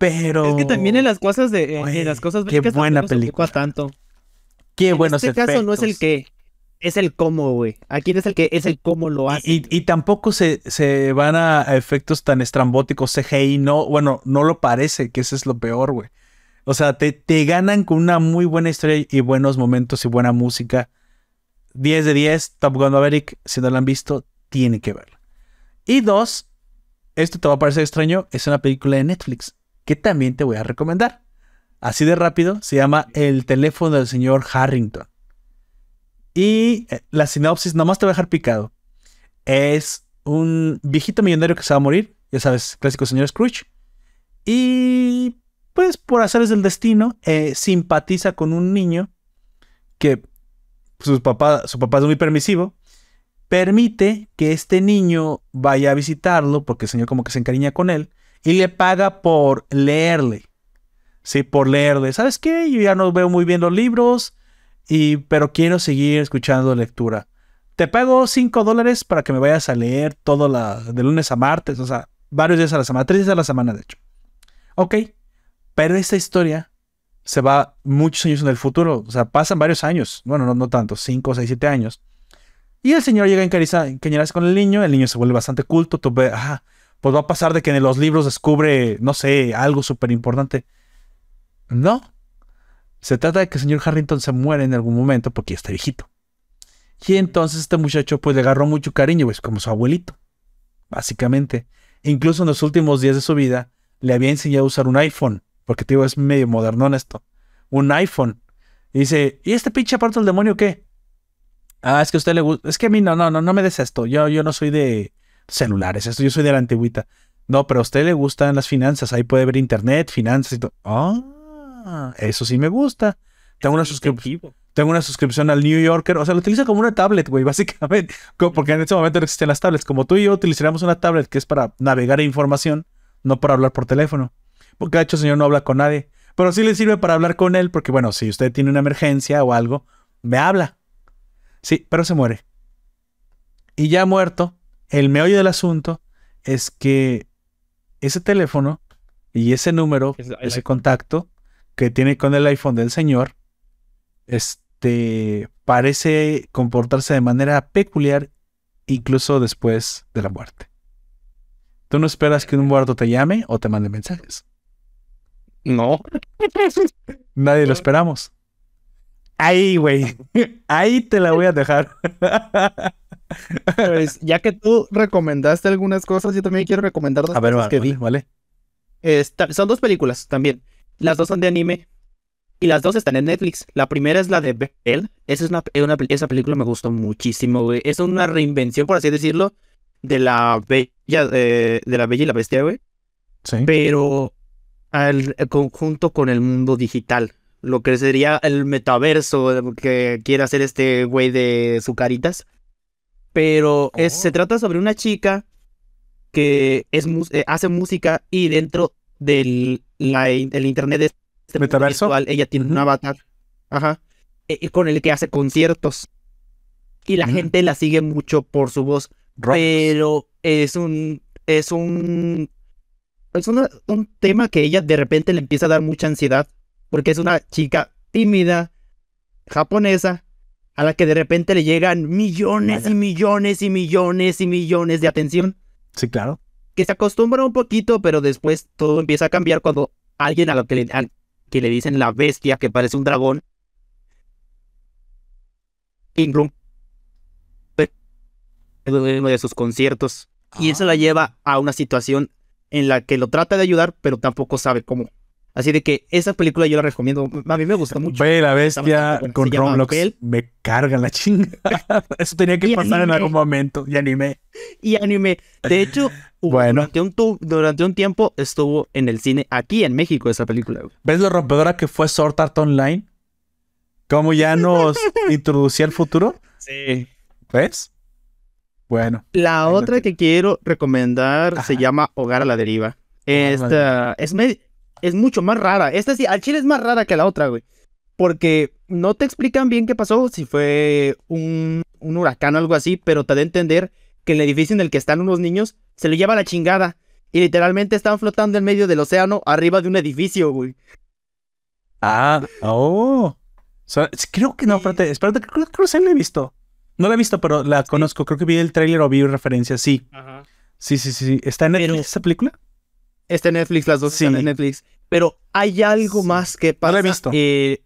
Pero. Es que también en las cosas de en Güey, las cosas qué buena película. tanto. Qué en buenos este caso no es el qué, es el cómo, güey. Aquí no es el que, es el cómo lo hace. Y, y- y tampoco se, se van a efectos tan estrambóticos CGI, no, bueno, no lo parece, que eso es lo peor, güey. O sea, te, te ganan con una muy buena historia y buenos momentos y buena música. 10 de 10, Top Gun Maverick, si no la han visto, tiene que verla. Y dos, esto te va a parecer extraño, es una película de Netflix, que también te voy a recomendar. Así de rápido, se llama El teléfono del señor Harrington. Y eh, la sinopsis, nomás te voy a dejar picado. Es un viejito millonario que se va a morir, ya sabes, clásico señor Scrooge. Y pues por haceres del destino, eh, simpatiza con un niño que su papá, su papá es muy permisivo. Permite que este niño vaya a visitarlo, porque el señor como que se encariña con él, y le paga por leerle. Sí, por leerle. ¿Sabes qué? Yo ya no veo muy bien los libros, y, pero quiero seguir escuchando lectura. Te pago 5 dólares para que me vayas a leer todo la, de lunes a martes, o sea, varios días a la semana, tres días a la semana, de hecho. Ok, pero esta historia se va muchos años en el futuro, o sea, pasan varios años, bueno, no, no tanto, 5, 6, 7 años. Y el señor llega encariza- encariñarse con el niño, el niño se vuelve bastante culto, tú ves, ah, pues va a pasar de que en los libros descubre, no sé, algo súper importante. No, se trata de que el señor Harrington se muere en algún momento porque ya está viejito. Y entonces este muchacho pues le agarró mucho cariño, pues como su abuelito, básicamente. Incluso en los últimos días de su vida le había enseñado a usar un iPhone, porque te digo, es medio modernón esto. Un iPhone. Y dice, ¿y este pinche aparato del demonio qué? Ah, es que a usted le gusta. Es que a mí no, no, no, no me des esto. Yo, yo no soy de celulares, esto, yo soy de la antigüita. No, pero a usted le gustan las finanzas. Ahí puede ver internet, finanzas y todo. Ah, eso sí me gusta. Tengo una, suscripción tengo una suscripción al New Yorker. O sea, lo utiliza como una tablet, güey, básicamente. Porque en ese momento no existen las tablets. Como tú y yo utilizaríamos una tablet que es para navegar información, no para hablar por teléfono. Porque de hecho el señor no habla con nadie. Pero sí le sirve para hablar con él, porque bueno, si usted tiene una emergencia o algo, me habla. Sí, pero se muere. Y ya muerto, el meollo del asunto es que ese teléfono y ese número, ese contacto que tiene con el iPhone del señor, este parece comportarse de manera peculiar incluso después de la muerte. ¿Tú no esperas que un muerto te llame o te mande mensajes? No. Nadie lo esperamos. Ahí, güey. Ahí te la voy a dejar. Pues, ya que tú recomendaste algunas cosas, yo también quiero recomendar dos a ver, cosas que vi. Vale. son dos películas también. Las dos son de anime. Y las dos están en Netflix. La primera es la de Belle. Esa, es una, esa película me gustó muchísimo, güey. Es una reinvención, por así decirlo, de la Bella, eh, de la Bella y la Bestia, güey. Sí. Pero al conjunto con el mundo digital. Lo que sería el metaverso que quiere hacer este güey de su caritas. Pero se oh. trata sobre una chica que es, eh, hace música y dentro del el internet de este metaverso ella tiene un avatar ajá, eh, con el que hace conciertos. Y la gente la sigue mucho por su voz. Pero es un. Es un. Es un tema que ella de repente le empieza a dar mucha ansiedad. Porque es una chica tímida, japonesa, a la que de repente le llegan millones y millones y millones y millones de atención. Sí, claro. Que se acostumbra un poquito, pero después todo empieza a cambiar cuando alguien a lo que le, que le dicen la bestia, que parece un dragón, uno de sus conciertos. Y eso la ah. lleva a una situación en la que lo trata de ayudar, pero tampoco sabe cómo. Así de que esa película yo la recomiendo. A mí me gusta mucho. Ve la bestia con Roblox. Me cargan la chinga. Eso tenía que pasar en algún momento. Y anime. Y anime. De hecho, bueno. durante, un durante un tiempo estuvo en el cine aquí en México esa película. ¿Ves lo rompedora que fue Sword Art Online? ¿Cómo ya nos introducía el futuro? Sí. ¿Ves? Bueno. La otra que quiero recomendar se llama Hogar a la Deriva. Esta es medio es mucho más rara. Esta sí, al chile es más rara que la otra, güey. Porque no te explican bien qué pasó, si fue un, un huracán o algo así, pero te da a entender que el edificio en el que están unos niños se lo lleva la chingada. Y literalmente están flotando en medio del océano arriba de un edificio, güey. Ah, oh. creo que no, espérate, espérate, creo, que sí la he visto. No la he visto, pero la conozco. Creo que vi el tráiler o vi referencia, sí. Ajá. Sí, sí, sí. ¿Está en esa película? Está en Netflix, las dos están en Netflix. Pero hay algo más que pasa. No he visto. Eh,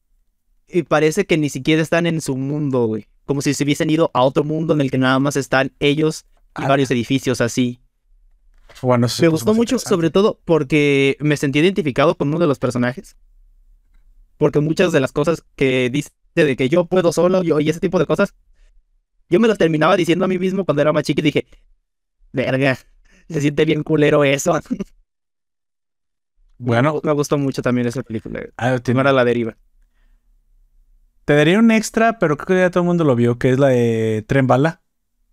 y parece que ni siquiera están en su mundo, güey. Como si se hubiesen ido a otro mundo en el que nada más están ellos y ah. varios edificios así. Bueno, me gustó mucho, sobre todo porque me sentí identificado con uno de los personajes. Porque muchas de las cosas que dice de que yo puedo solo yo, y ese tipo de cosas, yo me las terminaba diciendo a mí mismo cuando era más chico y dije, verga, se siente bien culero eso. Bueno. Me gustó mucho también esa película. Ah, no era la deriva. Te daría un extra, pero creo que ya todo el mundo lo vio, que es la de Tren Bala,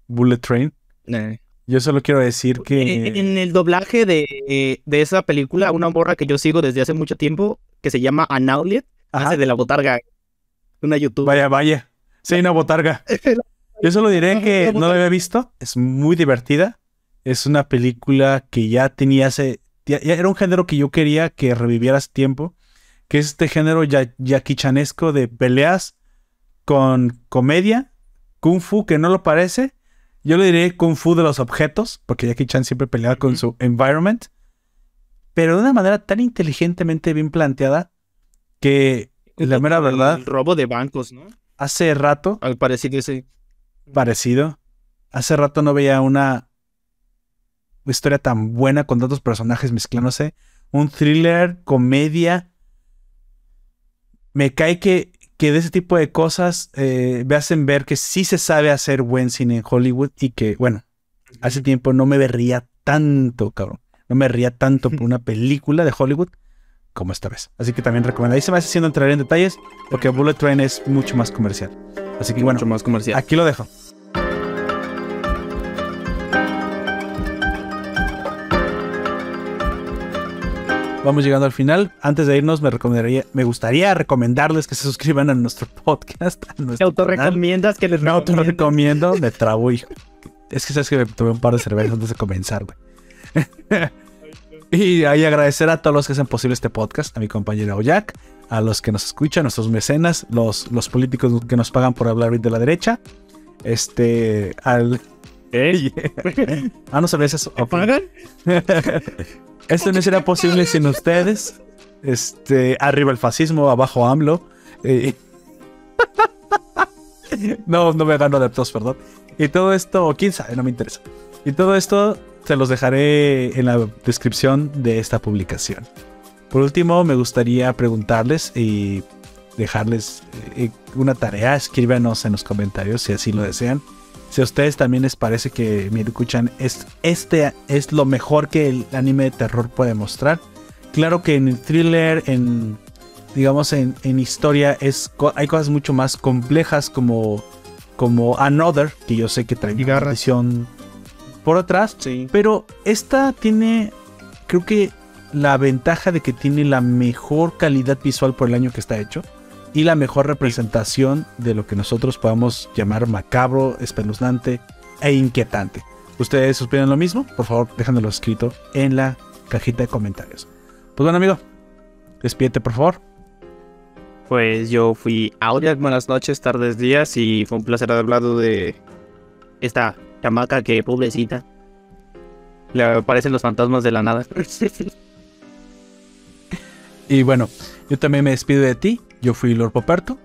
Bullet Train. Eh. Yo solo quiero decir que... En, el doblaje de, de, esa película, una morra que yo sigo desde hace mucho tiempo, que se llama Anauliet, hace de la botarga. Una YouTube. Vaya, vaya. Sí, una botarga. yo solo diré que no la había visto. Es muy divertida. Es una película que ya tenía hace era un género que yo quería que revivieras tiempo, que es este género ya, yaquichanesco de peleas con comedia, kung fu, que no lo parece. Yo le diré kung fu de los objetos, porque Jackie Chan siempre peleaba con su environment, pero de una manera tan inteligentemente bien planteada que la mera verdad. El robo de bancos, ¿no? Hace rato. Al parecido, sí. Parecido. Hace rato no veía una una historia tan buena con tantos personajes mezclándose. Un thriller, comedia. Me cae que, que de ese tipo de cosas eh, me hacen ver que sí se sabe hacer buen cine en Hollywood y que, bueno, hace tiempo no me vería tanto, cabrón. no me ría tanto por una película de Hollywood como esta vez. Así que también recomendadísima, haciendo entrar en detalles, porque Bullet Train es mucho más comercial. Así que bueno, Mucho más comercial. aquí lo dejo. Vamos llegando al final. Antes de irnos, me recomendaría, me gustaría recomendarles que se suscriban a nuestro podcast. A ¿Te nuestro canal. autorrecomiendas que les Me auto recomiendas? recomiendo, me trabo, hijo. Es que sabes que me tomé un par de cervezas antes de comenzar, güey. y ahí agradecer a todos los que hacen posible este podcast, a mi compañero Jack, a los que nos escuchan, nuestros mecenas, los, los políticos que nos pagan por hablar de la derecha. Este, al. ¿Eh? ah, no sabes eso. ¿Me Ok. pagan? Esto no sería posible sin ustedes. Este, arriba el fascismo, abajo AMLO. Eh, no, no me gano adeptos, perdón. Y todo esto, quién sabe, no me interesa. Y todo esto se los dejaré en la descripción de esta publicación. Por último, me gustaría preguntarles y dejarles eh, una tarea. Escríbanos en los comentarios si así lo desean. Si a ustedes también les parece que Miruku-chan es, este es lo mejor que el anime de terror puede mostrar. Claro que en thriller, en digamos en, en historia, es, hay cosas mucho más complejas como, como Another, que yo sé que trae una por atrás. Sí. Pero esta tiene, creo que la ventaja de que tiene la mejor calidad visual por el año que está hecho y la mejor representación de lo que nosotros podamos llamar macabro, espeluznante e inquietante. ¿Ustedes opinan lo mismo? Por favor, déjanoslo escrito en la cajita de comentarios. Pues bueno, amigo, despídete por favor. Pues yo fui Audiac, buenas noches, tardes, días y fue un placer haber hablado de esta chamaca que pobrecita. Le aparecen los fantasmas de la nada. Y bueno, yo también me despido de ti. Yo fui Lord Poperto.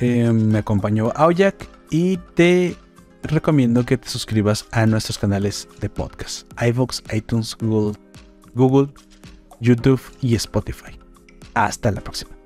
Eh, me acompañó Aoyak y te recomiendo que te suscribas a nuestros canales de podcast. iVoox, iTunes, Google, YouTube y Spotify. Hasta la próxima.